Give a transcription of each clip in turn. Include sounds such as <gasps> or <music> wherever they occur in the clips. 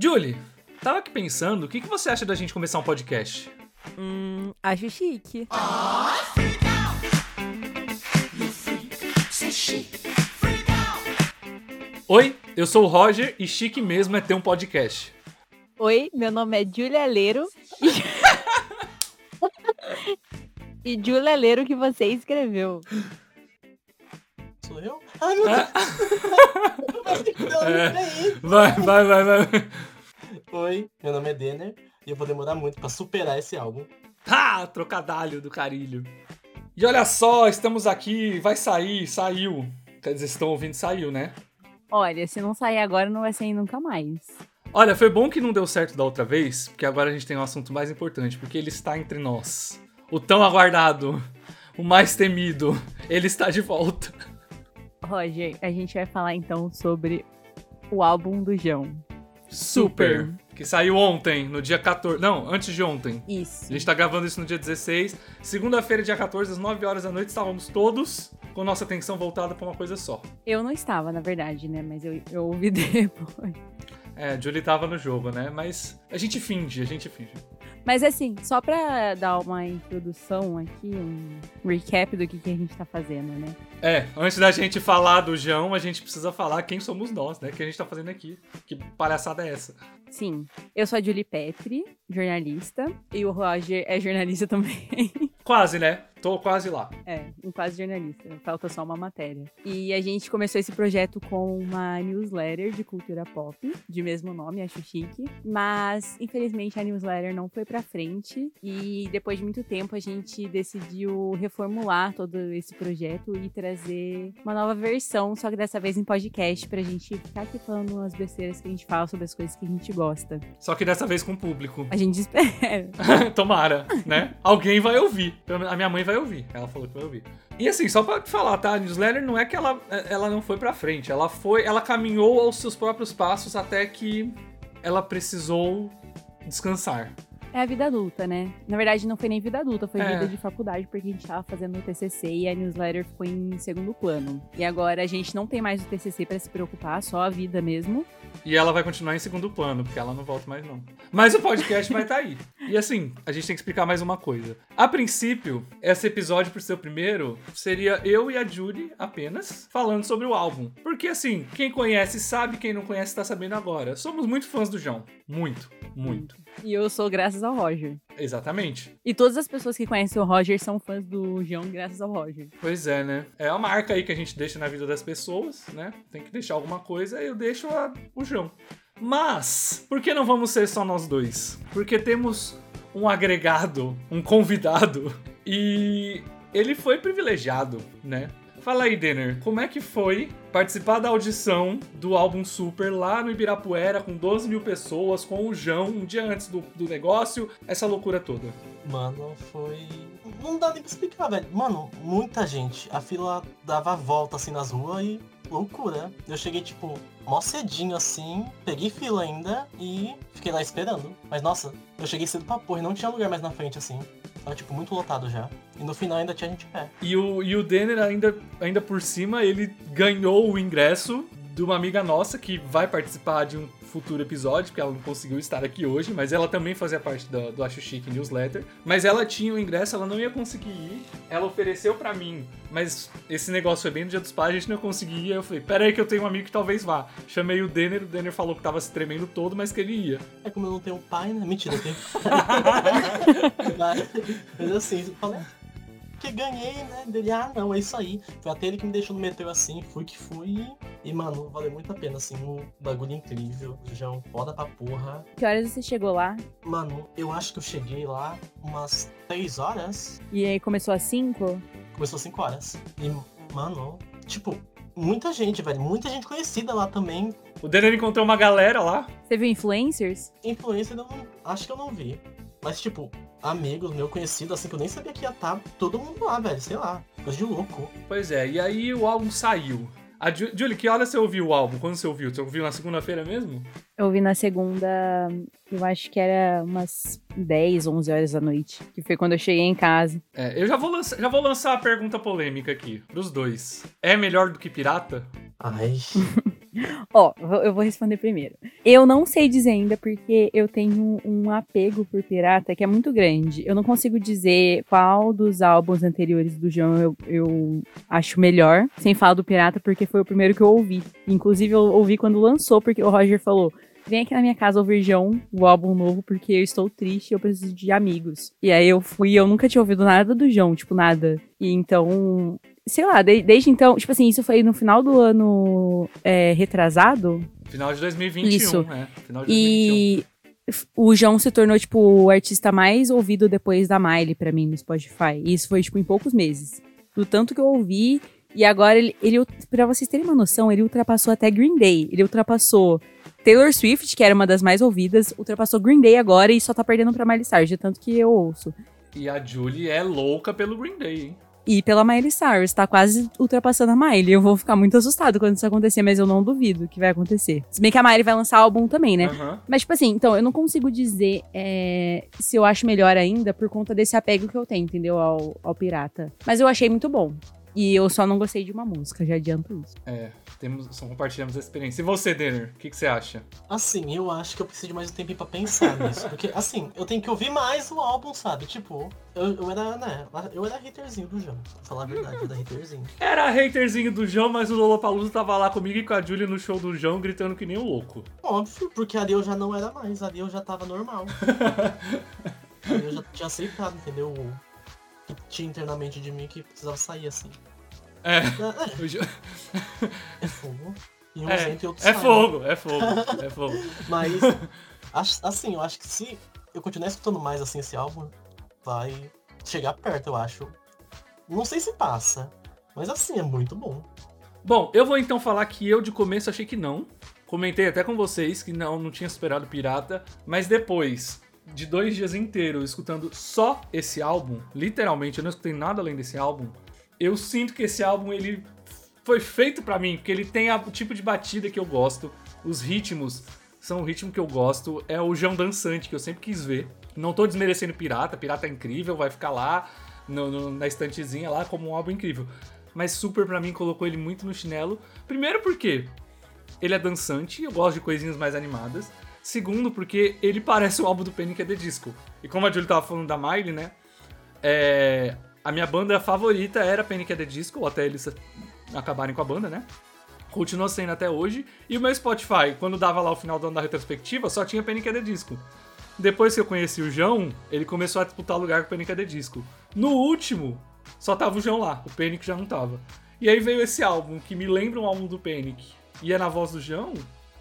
Julie, tava aqui pensando, o que, que você acha da gente começar um podcast? Hum, acho chique. Oi, eu sou o Roger e chique mesmo é ter um podcast. Oi, meu nome é Julia Leiro. E, <laughs> e Julia Leiro que você escreveu. Sou eu? Ai, meu Ah. Deus. Não, <laughs> É. <laughs> peraí. Vai, vai, vai, vai. Oi, meu nome é Denner e eu vou demorar muito pra superar esse álbum. Ah, trocadalho do carilho. E olha só, estamos aqui, vai sair, saiu. Quer dizer, vocês estão ouvindo, saiu, né? Olha, se não sair agora, não vai sair nunca mais. Olha, foi bom que não deu certo da outra vez, porque agora a gente tem um assunto mais importante, porque ele está entre nós. O tão aguardado, o mais temido, ele está de volta. Roger, a gente vai falar então sobre o álbum do João. Super. Que saiu ontem, no dia 14. Não, antes de ontem. Isso. A gente tá gravando isso no dia 16. Segunda-feira, dia 14, às 9 horas da noite, estávamos todos com nossa atenção voltada pra uma coisa só. Eu não estava, na verdade, né? Mas eu, eu ouvi <laughs> depois. É, a Julie tava no jogo, né? Mas a gente finge, a gente finge. Mas assim, só pra dar uma introdução aqui, um recap do que, que a gente tá fazendo, né? É, antes da gente falar do João, a gente precisa falar quem somos nós, né? O que a gente tá fazendo aqui. Que palhaçada é essa? Sim, eu sou a Julie Petri, jornalista, e o Roger é jornalista <laughs> também. Quase, né? Tô quase lá. É, um quase jornalista, falta só uma matéria. E a gente começou esse projeto com uma newsletter de cultura pop, de mesmo nome, acho chique. Mas, infelizmente, a newsletter não foi pra frente. E depois de muito tempo, a gente decidiu reformular todo esse projeto e trazer uma nova versão, só que dessa vez em podcast, pra gente ficar aqui falando umas besteiras que a gente fala sobre as coisas que a gente gosta. Só que dessa vez com o público. A gente <laughs> espera. <laughs> Tomara, né? Alguém vai ouvir. A minha mãe vai ouvir. Ela falou que vai ouvir. E assim, só pra falar, tá? A newsletter não é que ela, ela não foi pra frente. Ela foi. Ela caminhou aos seus próprios passos até que ela precisou descansar. É a vida adulta, né? Na verdade, não foi nem vida adulta, foi É. vida de faculdade, porque a gente tava fazendo o TCC e a newsletter ficou em segundo plano. E agora a gente não tem mais o TCC pra se preocupar, só a vida mesmo. E ela vai continuar em segundo plano, porque ela não volta mais, não. Mas o podcast vai estar aí. E assim, a gente tem que explicar mais uma coisa. A princípio, esse episódio, por ser o primeiro, seria eu e a Julie apenas falando sobre o álbum. Porque assim, quem conhece sabe, quem não conhece tá sabendo agora. Somos muito fãs do João. Muito, muito. E eu sou graças ao Roger. Exatamente. E todas as pessoas que conhecem o Roger são fãs do João graças ao Roger. Pois é, né? É a marca aí que a gente deixa na vida das pessoas, né? Tem que deixar alguma coisa, eu deixo a- o João. Mas, por que não vamos ser só nós dois? Porque temos um agregado, um convidado, <laughs> e ele foi privilegiado, né? Fala aí, Denner, como é que foi participar da audição do álbum Super lá no Ibirapuera com 12 mil pessoas, com o João, um dia antes do, do negócio, essa loucura toda? Mano, foi. Não dá nem pra explicar, velho. Mano, muita gente. A fila dava volta assim nas ruas e loucura. Eu cheguei, tipo, mó cedinho assim, peguei fila ainda e fiquei lá esperando. Mas nossa, eu cheguei cedo pra porra e não tinha lugar mais na frente assim. Tava, tipo, muito lotado já. E no final ainda tinha gente pé. E o, e o Denner, ainda, ainda por cima, ele ganhou o ingresso de uma amiga nossa que vai participar de um futuro episódio, porque ela não conseguiu estar aqui hoje, mas ela também fazia parte do, do Acho Chique Newsletter. Mas ela tinha o ingresso, ela não ia conseguir ir. Ela ofereceu pra mim, mas esse negócio foi bem no dia dos pais, a gente não conseguia. Eu falei, pera aí que eu tenho um amigo que talvez vá. Chamei o Denner, o Denner falou que tava se tremendo todo, mas que ele ia. É como eu não tenho pai, né? Mentira, eu tenho <laughs> mas, mas assim, eu falei, que ganhei, né? Dele, ah não, é isso aí. Foi até ele que me deixou no metrô assim, fui que fui. E, mano, valeu muito a pena, assim, um bagulho incrível. João, foda pra porra. Que horas você chegou lá? Mano, eu acho que eu cheguei lá umas 3 horas. E aí começou às 5? Começou 5 horas. E, mano, tipo, muita gente, velho. Muita gente conhecida lá também. O Denner encontrou uma galera lá. Você viu influencers? Influencer eu não. Acho que eu não vi. Mas, tipo, amigos, meu conhecido, assim, que eu nem sabia que ia estar todo mundo lá, velho. Sei lá. Coisa de louco. Pois é, e aí o álbum saiu. A Ju- Julie, que hora você ouviu o álbum? Quando você ouviu? Você ouviu na segunda-feira mesmo? Eu vi na segunda, eu acho que era umas 10, 11 horas da noite, que foi quando eu cheguei em casa. É, eu já vou, lançar, já vou lançar a pergunta polêmica aqui, pros dois. É melhor do que pirata? Ai. <laughs> Ó, eu vou responder primeiro. Eu não sei dizer ainda porque eu tenho um apego por pirata que é muito grande. Eu não consigo dizer qual dos álbuns anteriores do João eu, eu acho melhor, sem falar do pirata, porque foi o primeiro que eu ouvi. Inclusive, eu ouvi quando lançou, porque o Roger falou. Vem aqui na minha casa ouvir João, o álbum novo, porque eu estou triste e eu preciso de amigos. E aí eu fui e eu nunca tinha ouvido nada do João, tipo, nada. E então, sei lá, de- desde então, tipo assim, isso foi no final do ano é, retrasado. Final de 2021, Isso. é. Final de 2021. E o João se tornou, tipo, o artista mais ouvido depois da Miley pra mim no Spotify. E isso foi, tipo, em poucos meses. Do tanto que eu ouvi. E agora ele, ele, pra vocês terem uma noção, ele ultrapassou até Green Day. Ele ultrapassou Taylor Swift, que era uma das mais ouvidas, ultrapassou Green Day agora e só tá perdendo pra Miley Cyrus, de tanto que eu ouço. E a Julie é louca pelo Green Day, hein? E pela Miley Cyrus, tá quase ultrapassando a Miley. Eu vou ficar muito assustado quando isso acontecer, mas eu não duvido que vai acontecer. Se bem que a Miley vai lançar álbum também, né? Aham. Mas, tipo assim, então, eu não consigo dizer é, se eu acho melhor ainda por conta desse apego que eu tenho, entendeu? Ao, ao pirata. Mas eu achei muito bom. E eu só não gostei de uma música, já adianto isso. É, temos, só compartilhamos a experiência. E você, Denner, o que, que você acha? Assim, eu acho que eu preciso de mais um tempinho pra pensar <laughs> nisso. Porque, assim, eu tenho que ouvir mais o álbum, sabe? Tipo, eu, eu era, né? Eu era haterzinho do João. Pra falar a verdade, eu era haterzinho. Era haterzinho do João, mas o Lollapalooza tava lá comigo e com a Julie no show do João, gritando que nem um louco. Óbvio, porque ali eu já não era mais, ali eu já tava normal. <laughs> ali eu já tinha aceitado, entendeu? O que tinha internamente de mim que precisava sair assim. É, É, o Jo- é, fogo. E um é, é fogo, é fogo, é fogo. Mas, assim, eu acho que se eu continuar escutando mais assim esse álbum, vai chegar perto, eu acho. Não sei se passa, mas assim, é muito bom. Bom, eu vou então falar que eu de começo achei que não. Comentei até com vocês que não, não tinha superado Pirata, mas depois de dois dias inteiros escutando só esse álbum, literalmente, eu não escutei nada além desse álbum, eu sinto que esse álbum ele foi feito pra mim, porque ele tem o tipo de batida que eu gosto, os ritmos são o ritmo que eu gosto, é o João dançante que eu sempre quis ver. Não tô desmerecendo Pirata, Pirata é incrível, vai ficar lá no- no- na estantezinha lá como um álbum incrível. Mas Super pra mim colocou ele muito no chinelo. Primeiro porque ele é dançante, eu gosto de coisinhas mais animadas. Segundo porque ele parece o álbum do Panic! at the Disco. E como a Julie tava falando da Miley, né? é, a minha banda favorita era Panic! at the Disco, até eles acabarem com a banda, né? Continua sendo até hoje. E o meu Spotify, quando dava lá o final do ano da retrospectiva, só tinha Panic! at the Disco. Depois que eu conheci o João, ele começou a disputar lugar com o Panic! at the Disco. No último, só tava o João lá, o Panic já não tava. E aí veio esse álbum, que me lembra um álbum do Panic, e é na voz do João,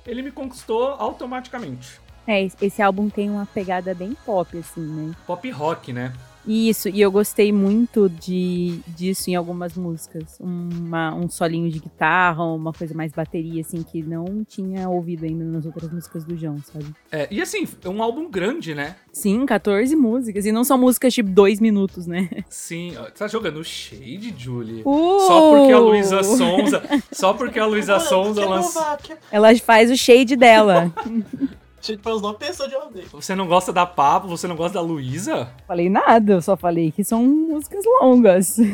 ele me conquistou automaticamente. É, esse- esse álbum tem uma pegada bem pop, assim, né? Pop rock, né? Isso, e eu gostei muito de, disso em algumas músicas. Uma, um solinho de guitarra, uma coisa mais bateria, assim, que não tinha ouvido ainda nas outras músicas do João, sabe? É, e assim, é um álbum grande, né? Sim, 14 músicas. E não são músicas tipo dois minutos, né? Sim, tá jogando Shade, Julie. Uh! Só porque a Luísa Sonza. Só porque a Luísa Sonza lançou. Ela faz o shade dela. <laughs> Gente, para os nove pessoas de odeio. Você não gosta da Papo, você não gosta da Luísa? falei nada, eu só falei que são músicas longas. <laughs>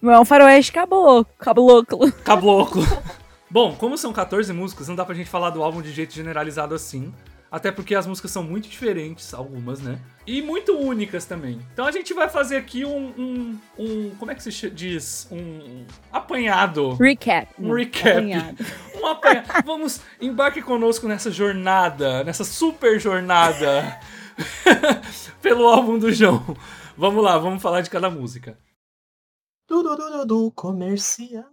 Não é um faroeste caboclo. caboclo. Caboclo. <laughs> Bom, como são 14 músicas, não dá pra gente falar do álbum de jeito generalizado assim. Até porque as músicas são muito diferentes, algumas, né? E muito únicas também. Então a gente vai fazer aqui um. um, um- como é que se diz? Um apanhado. Recap. Um recap. apanhado. <laughs> Um apanhado. Vamos, embarque conosco nessa jornada, nessa super jornada <laughs> pelo álbum do João. Vamos lá, vamos falar de cada música. Du, du, du, du, du, comercial.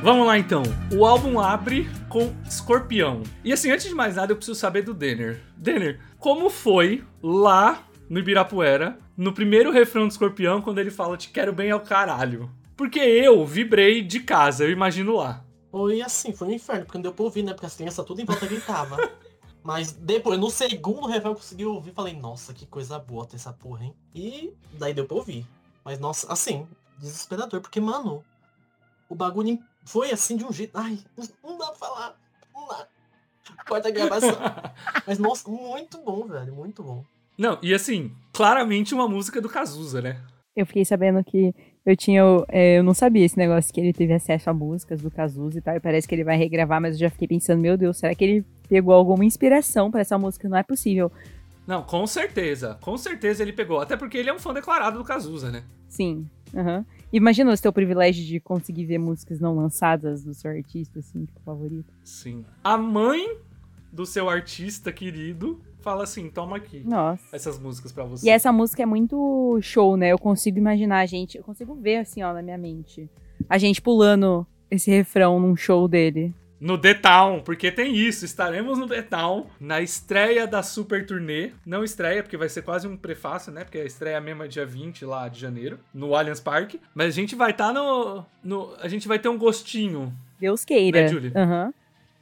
Vamos lá então. O álbum abre com Escorpião. E assim, antes de mais nada, eu preciso saber do Denner. Denner, como foi lá no Ibirapuera, no primeiro refrão do Escorpião, quando ele fala te quero bem ao caralho? Porque eu vibrei de casa, eu imagino lá. Foi assim, foi um inferno, porque não deu pra ouvir, né? Porque as crianças tudo em volta gritavam. <laughs> Mas depois, no segundo refrão, eu consegui ouvir falei, nossa, que coisa boa ter essa porra, hein? E daí deu pra ouvir. Mas, nossa, assim, desesperador, porque, mano, o bagulho foi assim de um jeito. Ai, não dá pra falar. Não dá. Corta a gravação. <laughs> Mas, nossa, muito bom, velho, muito bom. Não, e assim, claramente uma música do Cazuza, né? Eu fiquei sabendo que eu tinha. é, eu não sabia esse negócio que ele teve acesso a músicas do Cazuza e tal. E parece que ele vai regravar, mas eu já fiquei pensando, meu Deus, será que ele pegou alguma inspiração pra essa música? Não é possível. Não, com certeza. Com certeza ele pegou. Até porque ele é um fã declarado do Cazuza, né? Sim. aham. Imagina você ter o privilégio de conseguir ver músicas não lançadas do seu artista, assim, tipo, favorito. Sim. A mãe do seu artista querido fala assim: toma aqui Nossa. essas músicas pra você. E essa música é muito show, né? Eu consigo imaginar a gente, eu consigo ver assim, ó, na minha mente. A gente pulando esse refrão num show dele. No The Town, porque tem isso. Estaremos no The Town, na estreia da Super Turnê. Não estreia, porque vai ser quase um prefácio, né? Porque a estreia mesmo é dia 20 lá de janeiro, no Allianz Parque. Mas a gente vai estar no, no. A gente vai ter um gostinho. Deus queira. Né, Julie? Aham.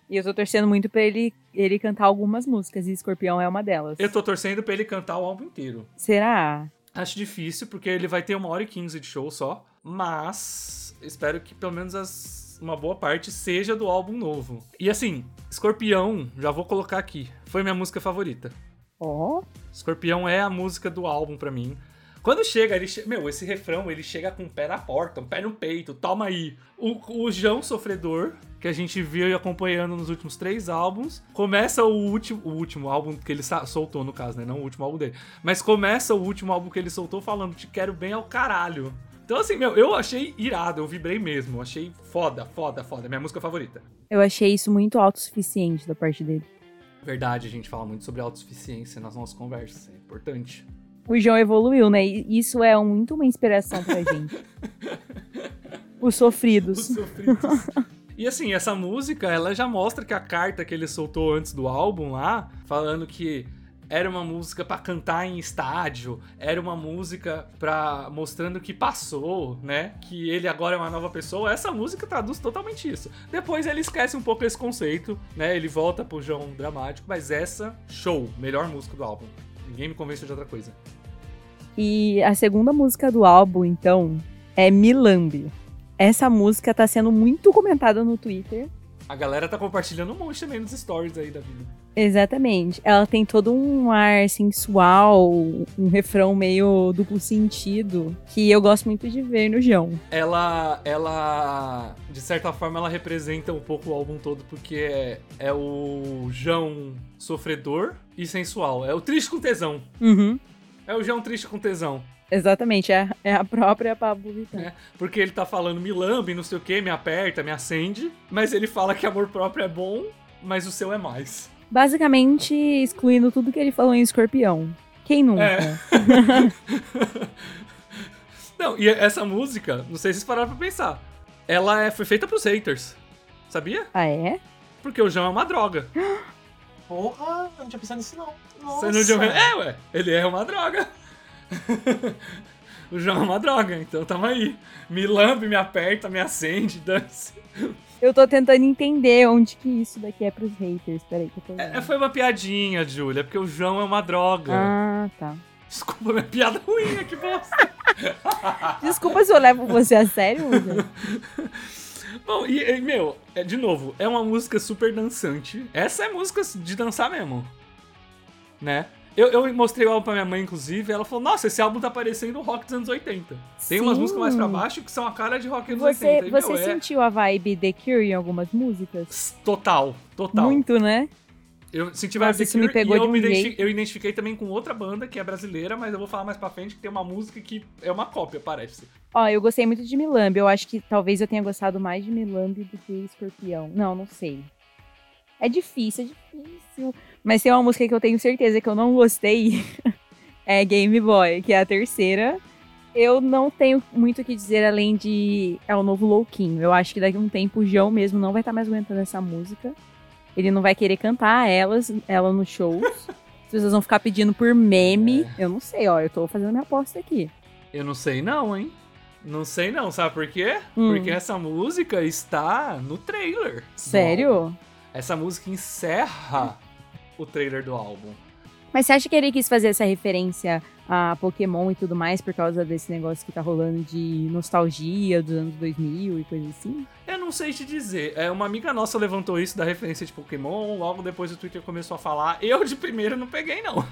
E eu tô torcendo muito pra ele, ele cantar algumas músicas, e Escorpião é uma delas. Eu tô torcendo pra ele cantar o álbum inteiro. Será? Acho difícil, porque ele vai ter uma hora e quinze de show só. Mas espero que pelo menos as- uma boa parte seja do álbum novo. E assim, Escorpião, já vou colocar aqui. Foi minha música favorita. Ó. Escorpião é a música do álbum pra mim. Quando chega, ele che... meu, esse refrão, ele chega com o pé na porta, um pé no peito, toma aí. O, o João Sofredor, que a gente viu e acompanhando nos últimos três álbuns, começa o último, o último álbum que ele soltou, no caso, né? Não o último álbum dele. Mas começa o último álbum que ele soltou falando te quero bem ao caralho. Então, assim, meu, eu achei irado, eu vibrei mesmo. Achei foda, foda, foda. Minha música favorita. Eu achei isso muito autossuficiente da parte dele. Verdade, a gente fala muito sobre autossuficiência nas nossas conversas. É importante. O João evoluiu, né? E isso é muito uma inspiração pra gente. Os <laughs> Os sofridos. sofridos. E assim, essa música, ela já mostra que a carta que ele soltou antes do álbum lá, falando que era uma música pra cantar em estádio, era uma música pra mostrando que passou, né? Que ele agora é uma nova pessoa. Essa música traduz totalmente isso. Depois ele esquece um pouco esse conceito, né? Ele volta pro João dramático, mas essa show, melhor música do álbum. Ninguém me convence de outra coisa. E a segunda música do álbum, então, é Milambi. Essa música tá sendo muito comentada no Twitter. A galera tá compartilhando um monte também nos stories aí da vida. Exatamente. Ela tem todo um ar sensual, um refrão meio duplo sentido, que eu gosto muito de ver no João. ela, ela, de certa forma, ela representa um pouco o álbum todo, porque é, é o João sofredor e sensual. É o triste com tesão. Uhum. É o João triste com tesão. Exatamente, é, é a própria Pablo Vittar. É. Porque ele tá falando me lambe, não sei o que, me aperta, me acende. Mas ele fala que amor próprio é bom, mas o seu é mais. Basicamente, excluindo tudo que ele falou em Escorpião. Quem nunca? É. <laughs> não, e essa música, não sei se vocês pararam pra pensar. Ela é, foi feita pros haters. Sabia? Ah, é? Porque o João é uma droga. <gasps> Porra, eu não tinha pensado nisso não. Nossa. Você não tinha... É, ué. Ele é uma droga. <laughs> o João é uma droga, então tamo aí. Me lambe, me aperta, me acende, dance. Eu tô tentando entender onde que isso daqui é pros haters. Peraí que eu tô vendo. É, foi uma piadinha, Júlia, porque o João é uma droga. Ah, tá. Desculpa, minha piada ruim, que bosta. <laughs> Desculpa se eu levo você a sério, Uda. <laughs> Bom, e, e, meu, é, de novo, é uma música super dançante. Essa é música de dançar mesmo. Né? Eu, eu mostrei o álbum pra minha mãe, inclusive, e ela falou: Nossa, esse álbum tá parecendo rock dos anos 80. Tem umas Sim. músicas mais pra baixo que são a cara de rock dos Você, 80. E, você meu, é sentiu a vibe The Cure em algumas músicas? Total, total. Muito, né? Eu senti mais The isso me Cure pegou e eu, me eu identifiquei também com outra banda que é brasileira, mas eu vou falar mais pra frente que tem uma música que é uma cópia, parece. Ó, eu gostei muito de Milambi. Eu acho que talvez eu tenha gostado mais de Milambi do que Escorpião. Não, não sei. É difícil, é difícil. Mas tem uma música que eu tenho certeza que eu não gostei. <laughs> é Game Boy, que é a terceira. Eu não tenho muito o que dizer além de. É o novo Louquinho. Eu acho que daqui a um tempo o João mesmo não vai estar mais aguentando essa música. Ele não vai querer cantar elas, ela nos shows. <laughs> As pessoas vão ficar pedindo por meme. É. Eu não sei, ó. Eu tô fazendo minha aposta aqui. Eu não sei não, hein? Não sei não, sabe por quê? Hum. Porque essa música está no trailer. Sério? Essa música encerra o trailer do álbum. Mas você acha que ele quis fazer essa referência a Pokémon e tudo mais por causa desse negócio que tá rolando de nostalgia dos anos 2000 e coisa assim? Eu não sei te dizer. É, uma amiga nossa levantou isso da referência de Pokémon, logo depois o Twitter começou a falar. Eu de primeiro não peguei, não.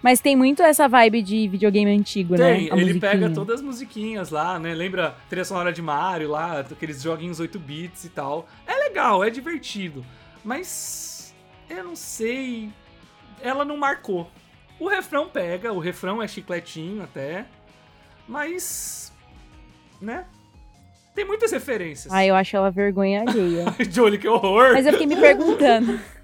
Mas tem muito essa vibe de videogame antigo, né? Tem, A ele pega todas as musiquinhas lá, né? Lembra trilha sonora de Mario lá, aqueles joguinhos 8 bits e tal. É legal, é divertido. Mas eu não sei. Ela não marcou. O refrão pega, o refrão é chicletinho até. Mas. Né? Tem muitas referências. Ah, eu acho ela vergonha alheia. <laughs> Jolie, que horror! Mas eu fiquei me perguntando. <laughs>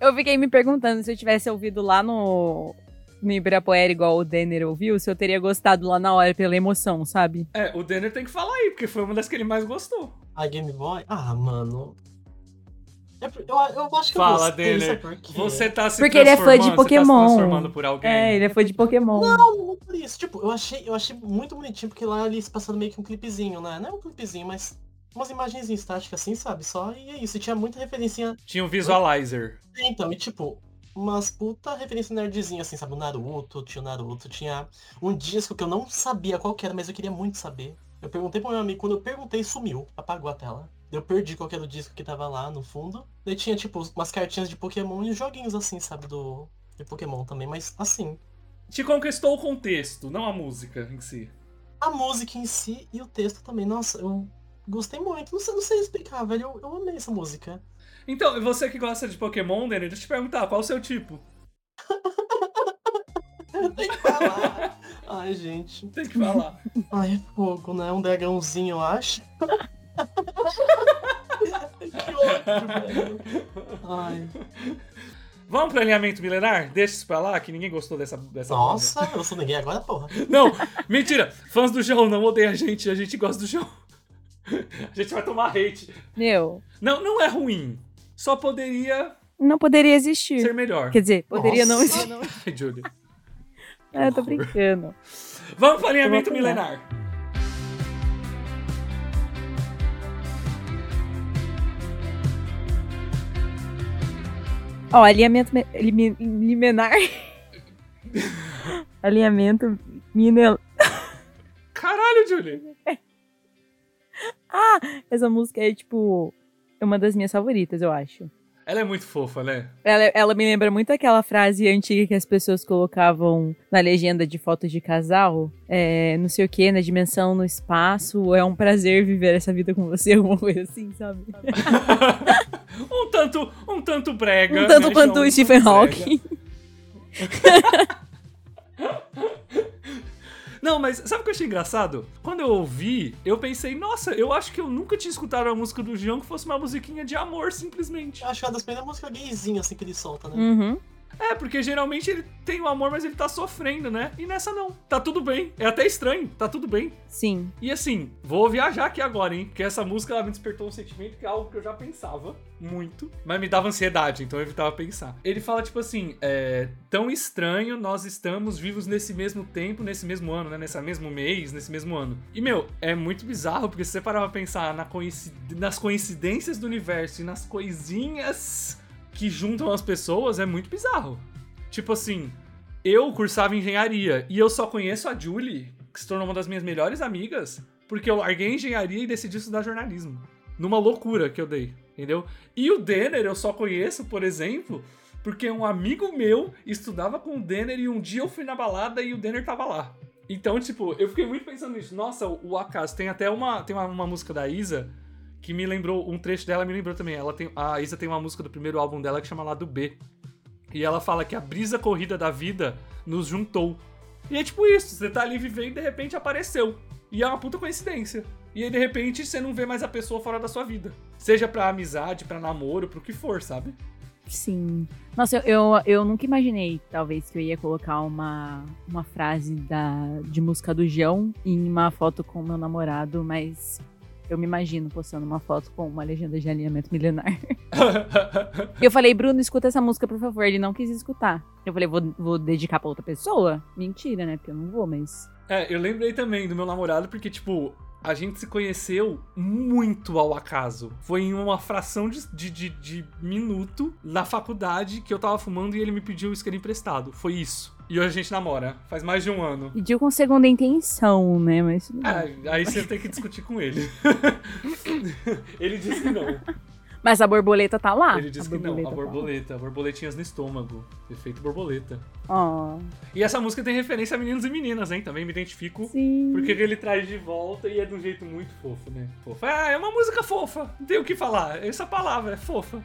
Eu fiquei me perguntando se eu tivesse ouvido lá no, no Ibirapuera, igual o Denner ouviu, se eu teria gostado lá na hora pela emoção, sabe? É, o Denner tem que falar aí, porque foi uma das que ele mais gostou. A Game Boy? Ah, mano. É Eu, eu acho que Fala, eu sabe por quê? Você tá se Porque ele é fã de transformando, Pokémon. Tá se transformando por alguém. É, ele é fã de Pokémon. Não, não por isso. Tipo, eu achei, eu achei muito bonitinho, porque lá eles passaram meio que um clipezinho, né? Não é um clipezinho, mas umas imagens estáticas assim, sabe? Só e é isso. E tinha muita referência. Tinha um visualizer. Então, e tipo, umas puta referência nerdzinha, assim, sabe? O Naruto, tinha o Naruto, tinha um disco que eu não sabia qual que era, mas eu queria muito saber. Eu perguntei pro meu amigo, quando eu perguntei, sumiu, apagou a tela. Eu perdi qual que era o disco que tava lá no fundo. Daí tinha, tipo, umas cartinhas de Pokémon e os joguinhos assim, sabe? Do. De Pokémon também, mas assim. Te conquistou o contexto, não a música em si. A música em si e o texto também. Nossa, eu gostei muito. Não sei, não sei explicar, velho. Eu, eu amei essa música. Então, e você que gosta de Pokémon, Denner, deixa eu te perguntar, qual o seu tipo? <laughs> Tem que falar. Ai, gente. Tem que falar. Ai, é fogo, né? Um dragãozinho, eu acho. Que ódio, velho. Ai. Vamos pro alinhamento milenar? Deixa isso pra lá, que ninguém gostou dessa, dessa Nossa, eu sou ninguém agora, porra. banda. Não, mentira. Fãs do João não odeiam a gente, a gente gosta do João. A gente vai tomar hate. Meu, Não, não é ruim. Só poderia não poderia existir. ser melhor. Quer dizer, poderia não Nossa. existir. Ai, Julie. É, eu tô brincando. Vamos pro alinhamento milenar. Ó, alinhamento me- limi- liminar. <laughs> alinhamento minel... Caralho, Julie. <laughs> Essa música é, tipo, uma das minhas favoritas, eu acho. Ela é muito fofa, né? Ela, ela me lembra muito aquela frase antiga que as pessoas colocavam na legenda de fotos de casal. É, não sei o que, na dimensão, no espaço. É um prazer viver essa vida com você, <laughs> alguma coisa assim, sabe? <laughs> um tanto, um tanto brega. Um tanto né, quanto o Stephen. Hawking. <laughs> Não, mas sabe o que eu achei engraçado? Quando eu ouvi, eu pensei, nossa, eu acho que eu nunca tinha escutado a música do João que fosse uma musiquinha de amor, simplesmente. Eu acho que é uma das primeiras músicas gayzinha assim que ele solta, né? Uhum. É, porque geralmente ele tem o amor, mas ele tá sofrendo, né? E nessa não. Tá tudo bem. É até estranho, tá tudo bem. Sim. E assim, vou viajar aqui agora, hein? Porque essa música ela me despertou um sentimento que é algo que eu já pensava muito, mas me dava ansiedade, então eu evitava pensar. Ele fala, tipo assim, é tão estranho nós estamos vivos nesse mesmo tempo, nesse mesmo ano, né? Nesse mesmo mês, nesse mesmo ano. E, meu, é muito bizarro, porque se você parar pra pensar na coinci- nas coincidências do universo e nas coisinhas que juntam as pessoas, é muito bizarro. Tipo assim, eu cursava engenharia e eu só conheço a Julie, que se tornou uma das minhas melhores amigas, porque eu larguei engenharia e decidi estudar jornalismo. Numa loucura que eu dei, entendeu? E o Denner eu só conheço, por exemplo, porque um amigo meu estudava com o Denner e um dia eu fui na balada e o Denner tava lá. Então, tipo, eu fiquei muito pensando nisso. Nossa, o acaso. Tem até uma, tem uma, uma música da Isa que me lembrou, um trecho dela me lembrou também. Ela tem, a Isa tem uma música do primeiro álbum dela que chama Lado B. E ela fala que a brisa corrida da vida nos juntou. E é tipo isso, você tá ali vivendo e de repente apareceu. E é uma puta coincidência. E aí de repente você não vê mais a pessoa fora da sua vida. Seja pra amizade, pra namoro, pro que for, sabe? Sim. Nossa, eu, eu, eu nunca imaginei, talvez, que eu ia colocar uma, uma frase da, de música do João em uma foto com meu namorado, mas eu me imagino postando uma foto com uma legenda de alinhamento milenar. <laughs> E eu falei, Bruno, escuta essa música, por favor. Ele não quis escutar. Eu falei, vou, vou dedicar pra outra pessoa? Mentira, né? Porque eu não vou, mas. É, eu lembrei também do meu namorado, porque, tipo, a gente se conheceu muito ao acaso. Foi em uma fração de, de, de- de minuto na faculdade que eu tava fumando e ele me pediu o isqueiro emprestado. Foi isso. E hoje a gente namora. Faz mais de um ano. Pediu com segunda intenção, né? Mas. É, aí você tem que discutir com ele. <laughs> ele disse que não. Mas a borboleta tá lá. Ele disse que não, a tá borboleta, borboletinhas no estômago, efeito borboleta. Ó, E essa música tem referência a meninos e meninas, hein? Também me identifico. sim. Porque ele traz de volta e é de um jeito muito fofo, né? Fofa. É, é uma música fofa. Não tem o que falar. Essa palavra é fofa.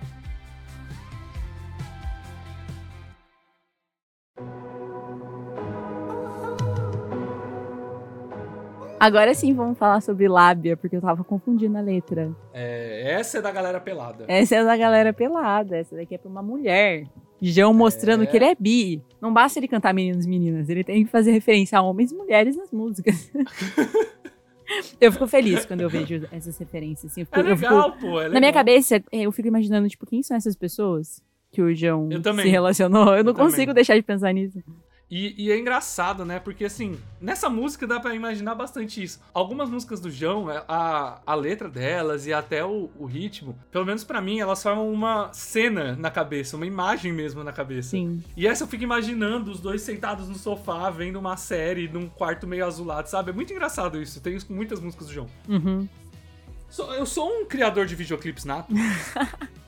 Agora sim vamos falar sobre lábia, porque eu tava confundindo a letra. É, essa é da galera pelada. Essa é da galera pelada, essa daqui é pra uma mulher. João mostrando É. que ele é bi. Não basta ele cantar meninos e meninas, ele tem que fazer referência a homens e mulheres nas músicas. <laughs> eu fico feliz quando eu vejo essas referências. Assim, eu fico- É eu fico- legal, pô. É na minha legal. cabeça, é, eu fico imaginando, tipo, quem são essas pessoas que o João Eu também. se relacionou? Eu não também. consigo deixar de pensar nisso. E, e é engraçado, né? Porque assim, nessa música dá pra imaginar bastante isso. Algumas músicas do João, é, a, a letra delas e até o, o ritmo, pelo menos pra mim, elas formam uma cena na cabeça, uma imagem mesmo na cabeça. Sim. E essa eu fico imaginando os dois sentados no sofá, vendo uma série num quarto meio azulado, sabe? É muito engraçado isso. Tem isso com muitas músicas do João. Uhum. Eu sou um criador de videoclipes nato. <laughs>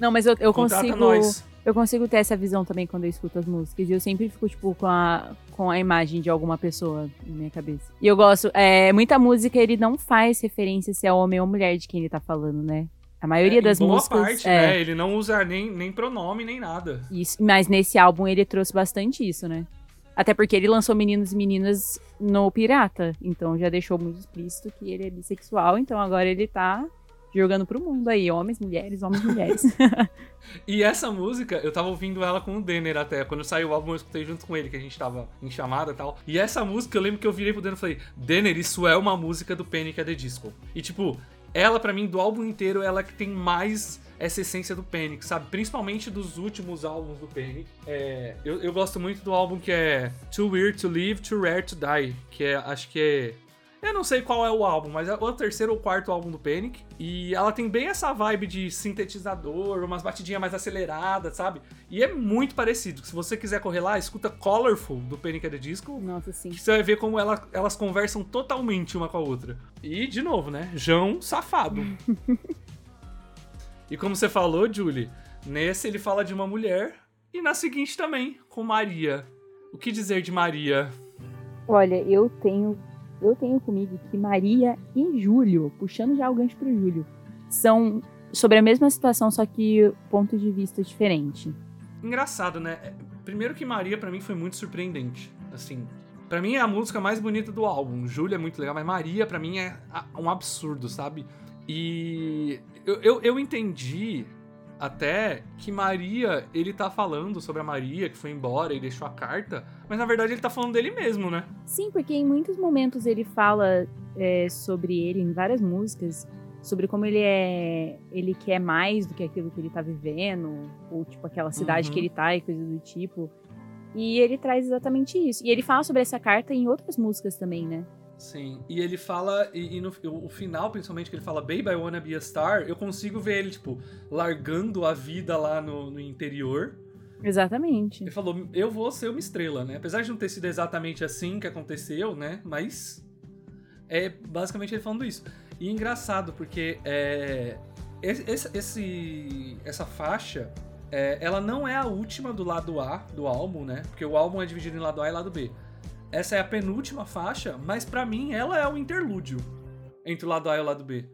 Não, mas eu, eu Contrata consigo. nós. Eu consigo ter essa visão também quando eu escuto as músicas. E eu sempre fico, tipo, com a, com a imagem de alguma pessoa na minha cabeça. E eu gosto. É, muita música ele não faz referência se é homem ou mulher de quem ele tá falando, né? A maioria É, das boa músicas. parte, é, né? Ele não usa nem, nem pronome, nem nada. isso, mas nesse álbum ele trouxe bastante isso, né? Até porque ele lançou Meninos e Meninas no Pirata. Então já deixou muito explícito que ele é bissexual. Então agora ele tá jogando pro mundo aí. Homens, mulheres, homens, mulheres. <laughs> E essa música, eu tava ouvindo ela com o Denner até. Quando saiu o álbum, eu escutei junto com ele, que a gente tava em chamada e tal. E essa música, eu lembro que eu virei pro Denner e falei: Denner, isso é uma música do Panic! at the Disco. E tipo, ela, pra mim, do álbum inteiro, ela que tem mais essa essência do Panic, sabe? Principalmente dos últimos álbuns do Panic. É, eu, eu gosto muito do álbum que é Too Weird to Live, Too Rare to Die. Que é, acho que é. Eu não sei qual é o álbum, mas é o terceiro ou quarto álbum do Panic. E ela tem bem essa vibe de sintetizador, umas batidinhas mais aceleradas, sabe? E é muito parecido. Se você quiser correr lá, escuta Colorful do Panic! at the Disco. Nossa, sim. Que você vai ver como ela- elas conversam totalmente uma com a outra. E, de novo, né? João safado. <laughs> e como você falou, Julie, nesse ele fala de uma mulher. E na seguinte também, com Maria. O que dizer de Maria? Olha, eu tenho eu tenho comigo que Maria e Júlio, puxando já o gancho pro Júlio, são sobre a mesma situação, só que ponto de vista diferente. Engraçado, né? É, Primeiro que Maria pra mim foi muito surpreendente. Assim, Pra mim é a música mais bonita do álbum. Júlia é muito legal, mas Maria pra mim é um absurdo, sabe? E eu, eu, eu entendi até que Maria, ele tá falando sobre a Maria que foi embora e deixou a carta, mas na verdade ele tá falando dele mesmo, né? Sim, porque em muitos momentos ele fala é, sobre ele em várias músicas, sobre como ele é. ele quer mais do que aquilo que ele tá vivendo, ou tipo aquela cidade Uhum. que ele tá e coisa do tipo. E ele traz exatamente isso. E ele fala sobre essa carta em outras músicas também, né? Sim, e ele fala, e, e no o final, principalmente, que ele fala Baby, I wanna be a star, eu consigo ver ele, tipo, largando a vida lá no, no interior. Exatamente. Ele falou, eu vou ser uma estrela, né? Apesar de não ter sido exatamente assim que aconteceu, né? Mas é basicamente ele falando isso. E é engraçado, porque é, esse, esse- essa faixa, é, ela não é a última do lado A do álbum, né? Porque o álbum é dividido em lado A e lado B. Essa é a penúltima faixa, mas pra mim ela é o interlúdio entre o lado A e o lado B.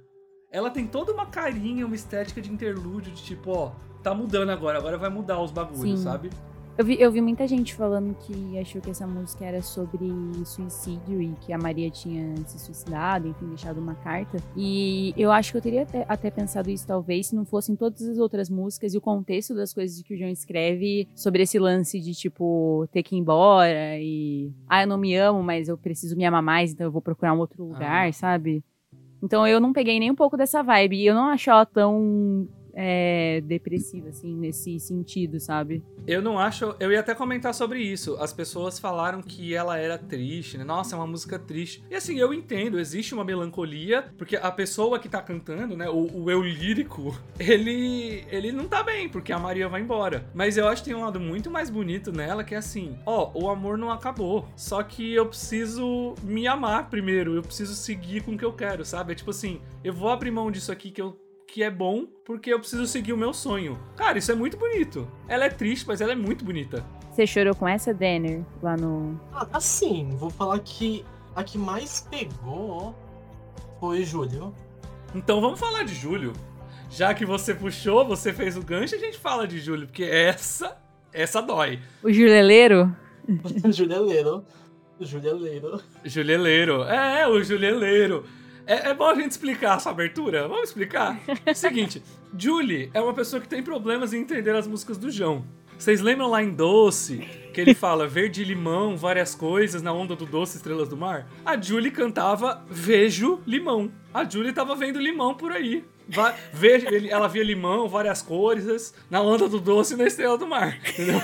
Ela tem toda uma carinha, uma estética de interlúdio, de tipo, ó, tá mudando agora, agora vai mudar os bagulhos, Sim. sabe? Eu vi, eu vi muita gente falando que achou que essa música era sobre suicídio e que a Maria tinha se suicidado, enfim, deixado uma carta. E eu acho que eu teria até, até pensado isso, talvez, se não fossem todas as outras músicas e o contexto das coisas que o João escreve sobre esse lance de, tipo, ter que ir embora e. Ah, eu não me amo, mas eu preciso me amar mais, então eu vou procurar um outro lugar, Ah. sabe? Então eu não peguei nem um pouco dessa vibe. E eu não acho ela tão. É, depressiva, assim, nesse sentido, sabe? Eu não acho. Eu ia até comentar sobre isso. As pessoas falaram que ela era triste, né? Nossa, é uma música triste. E assim, eu entendo, existe uma melancolia, porque a pessoa que tá cantando, né? O, o eu lírico, ele. ele não tá bem, porque a Maria vai embora. Mas eu acho que tem um lado muito mais bonito nela, que é assim: ó, o amor não acabou. Só que eu preciso me amar primeiro. Eu preciso seguir com o que eu quero, sabe? É tipo assim, eu vou abrir mão disso aqui que eu que é bom porque eu preciso seguir o meu sonho. Cara, isso é muito bonito. Ela é triste, mas ela é muito bonita. Você chorou com essa, Danner, lá no. Ah, assim, vou falar que a que mais pegou foi Júlio. Então vamos falar de Júlio. Já que você puxou, você fez o gancho, a gente fala de Júlio, porque essa, essa dói. O Juleleiro? <laughs> Julieleiro. Julieleiro. Julieleiro. É, o Julieleiro. É, é bom a gente explicar essa abertura? Vamos explicar? <laughs> Seguinte, Julie é uma pessoa que tem problemas em entender as músicas do João. Vocês lembram lá em Doce, que ele fala verde limão, várias coisas, na onda do doce, estrelas do mar? A Julie cantava Vejo Limão. A Julie tava vendo limão por aí. Va vejo, ele, ela via limão, várias cores, na onda do doce e na estrela do mar, entendeu?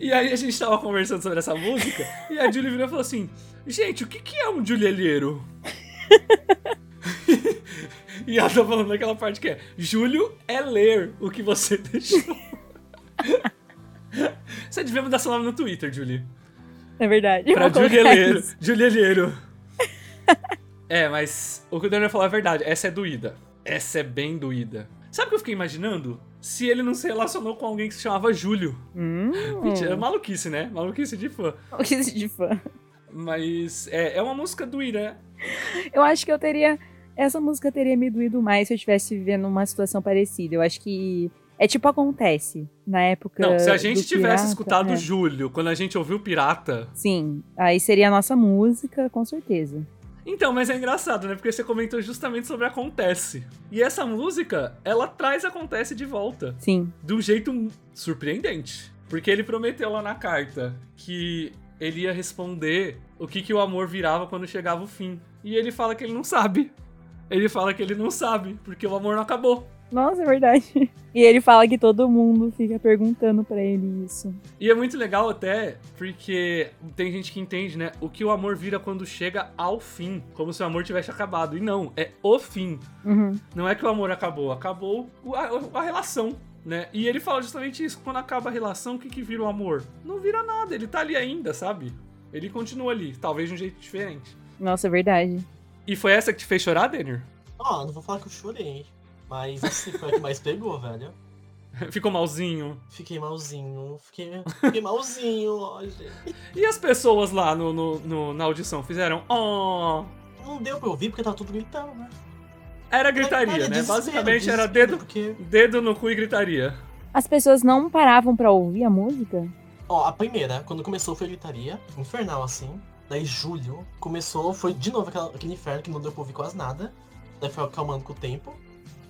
E aí a gente tava conversando sobre essa música, e a Julie virou e falou assim: Gente, o que, que é um Julielheiro? <laughs> e ela tá falando naquela parte que é: Júlio é ler o que você <laughs> deixou. <laughs> Você devia mudar seu nome no Twitter, Julie. É verdade. Pra Julieleiro. Julieleiro. é, mas o que o Daniel falou é verdade. Essa é doída. Essa é bem doída. Sabe o que eu fiquei imaginando? Se ele não se relacionou com alguém que se chamava Júlio. Hum. Mentira, é maluquice, né? Maluquice de fã. Que de fã. Mas é, é uma música doída, né? Eu acho que eu teria. Essa música teria me doído mais se eu estivesse vivendo uma situação parecida. Eu acho que. É tipo acontece na época. Não, se a gente do tivesse Pirata, escutado é. Júlio quando a gente ouviu Pirata. Sim, aí seria a nossa música, com certeza. Então, mas é engraçado, né? Porque você comentou justamente sobre Acontece. E essa música, ela traz Acontece de volta. Sim. de um jeito surpreendente. Porque ele prometeu lá na carta que ele ia responder o que, que o amor virava quando chegava o fim. E ele fala que ele não sabe. Ele fala que ele não sabe, porque o amor não acabou. Nossa, é verdade. E ele fala que todo mundo fica perguntando pra ele isso. E é muito legal até, porque tem gente que entende, né? O que o amor vira quando chega ao fim. Como se o amor tivesse acabado. E não, é o fim. Uhum. Não é que o amor acabou, acabou a, a relação, né? E ele fala justamente isso. Quando acaba a relação, o que, que vira o amor? Não vira nada, ele tá ali ainda, sabe? Ele continua ali, talvez de um jeito diferente. Nossa, é verdade. E foi essa que te fez chorar, Denner? Ó, não vou falar que eu chorei. Mas assim, foi a que mais pegou, <laughs> velho. <laughs> Ficou malzinho. Fiquei malzinho, fiquei, fiquei malzinho, <laughs> ó, gente. E as pessoas lá no, no- no- na audição fizeram, oh. Não deu pra ouvir porque tava tudo gritando, né? Era gritaria, né? Basicamente era dedo, Porque, dedo no cu e gritaria. As pessoas não paravam pra ouvir a música? ó, a primeira, quando começou foi gritaria, infernal assim. Daí julho começou, foi de novo aquela- aquele inferno que não deu pra ouvir quase nada. Daí foi acalmando com o tempo.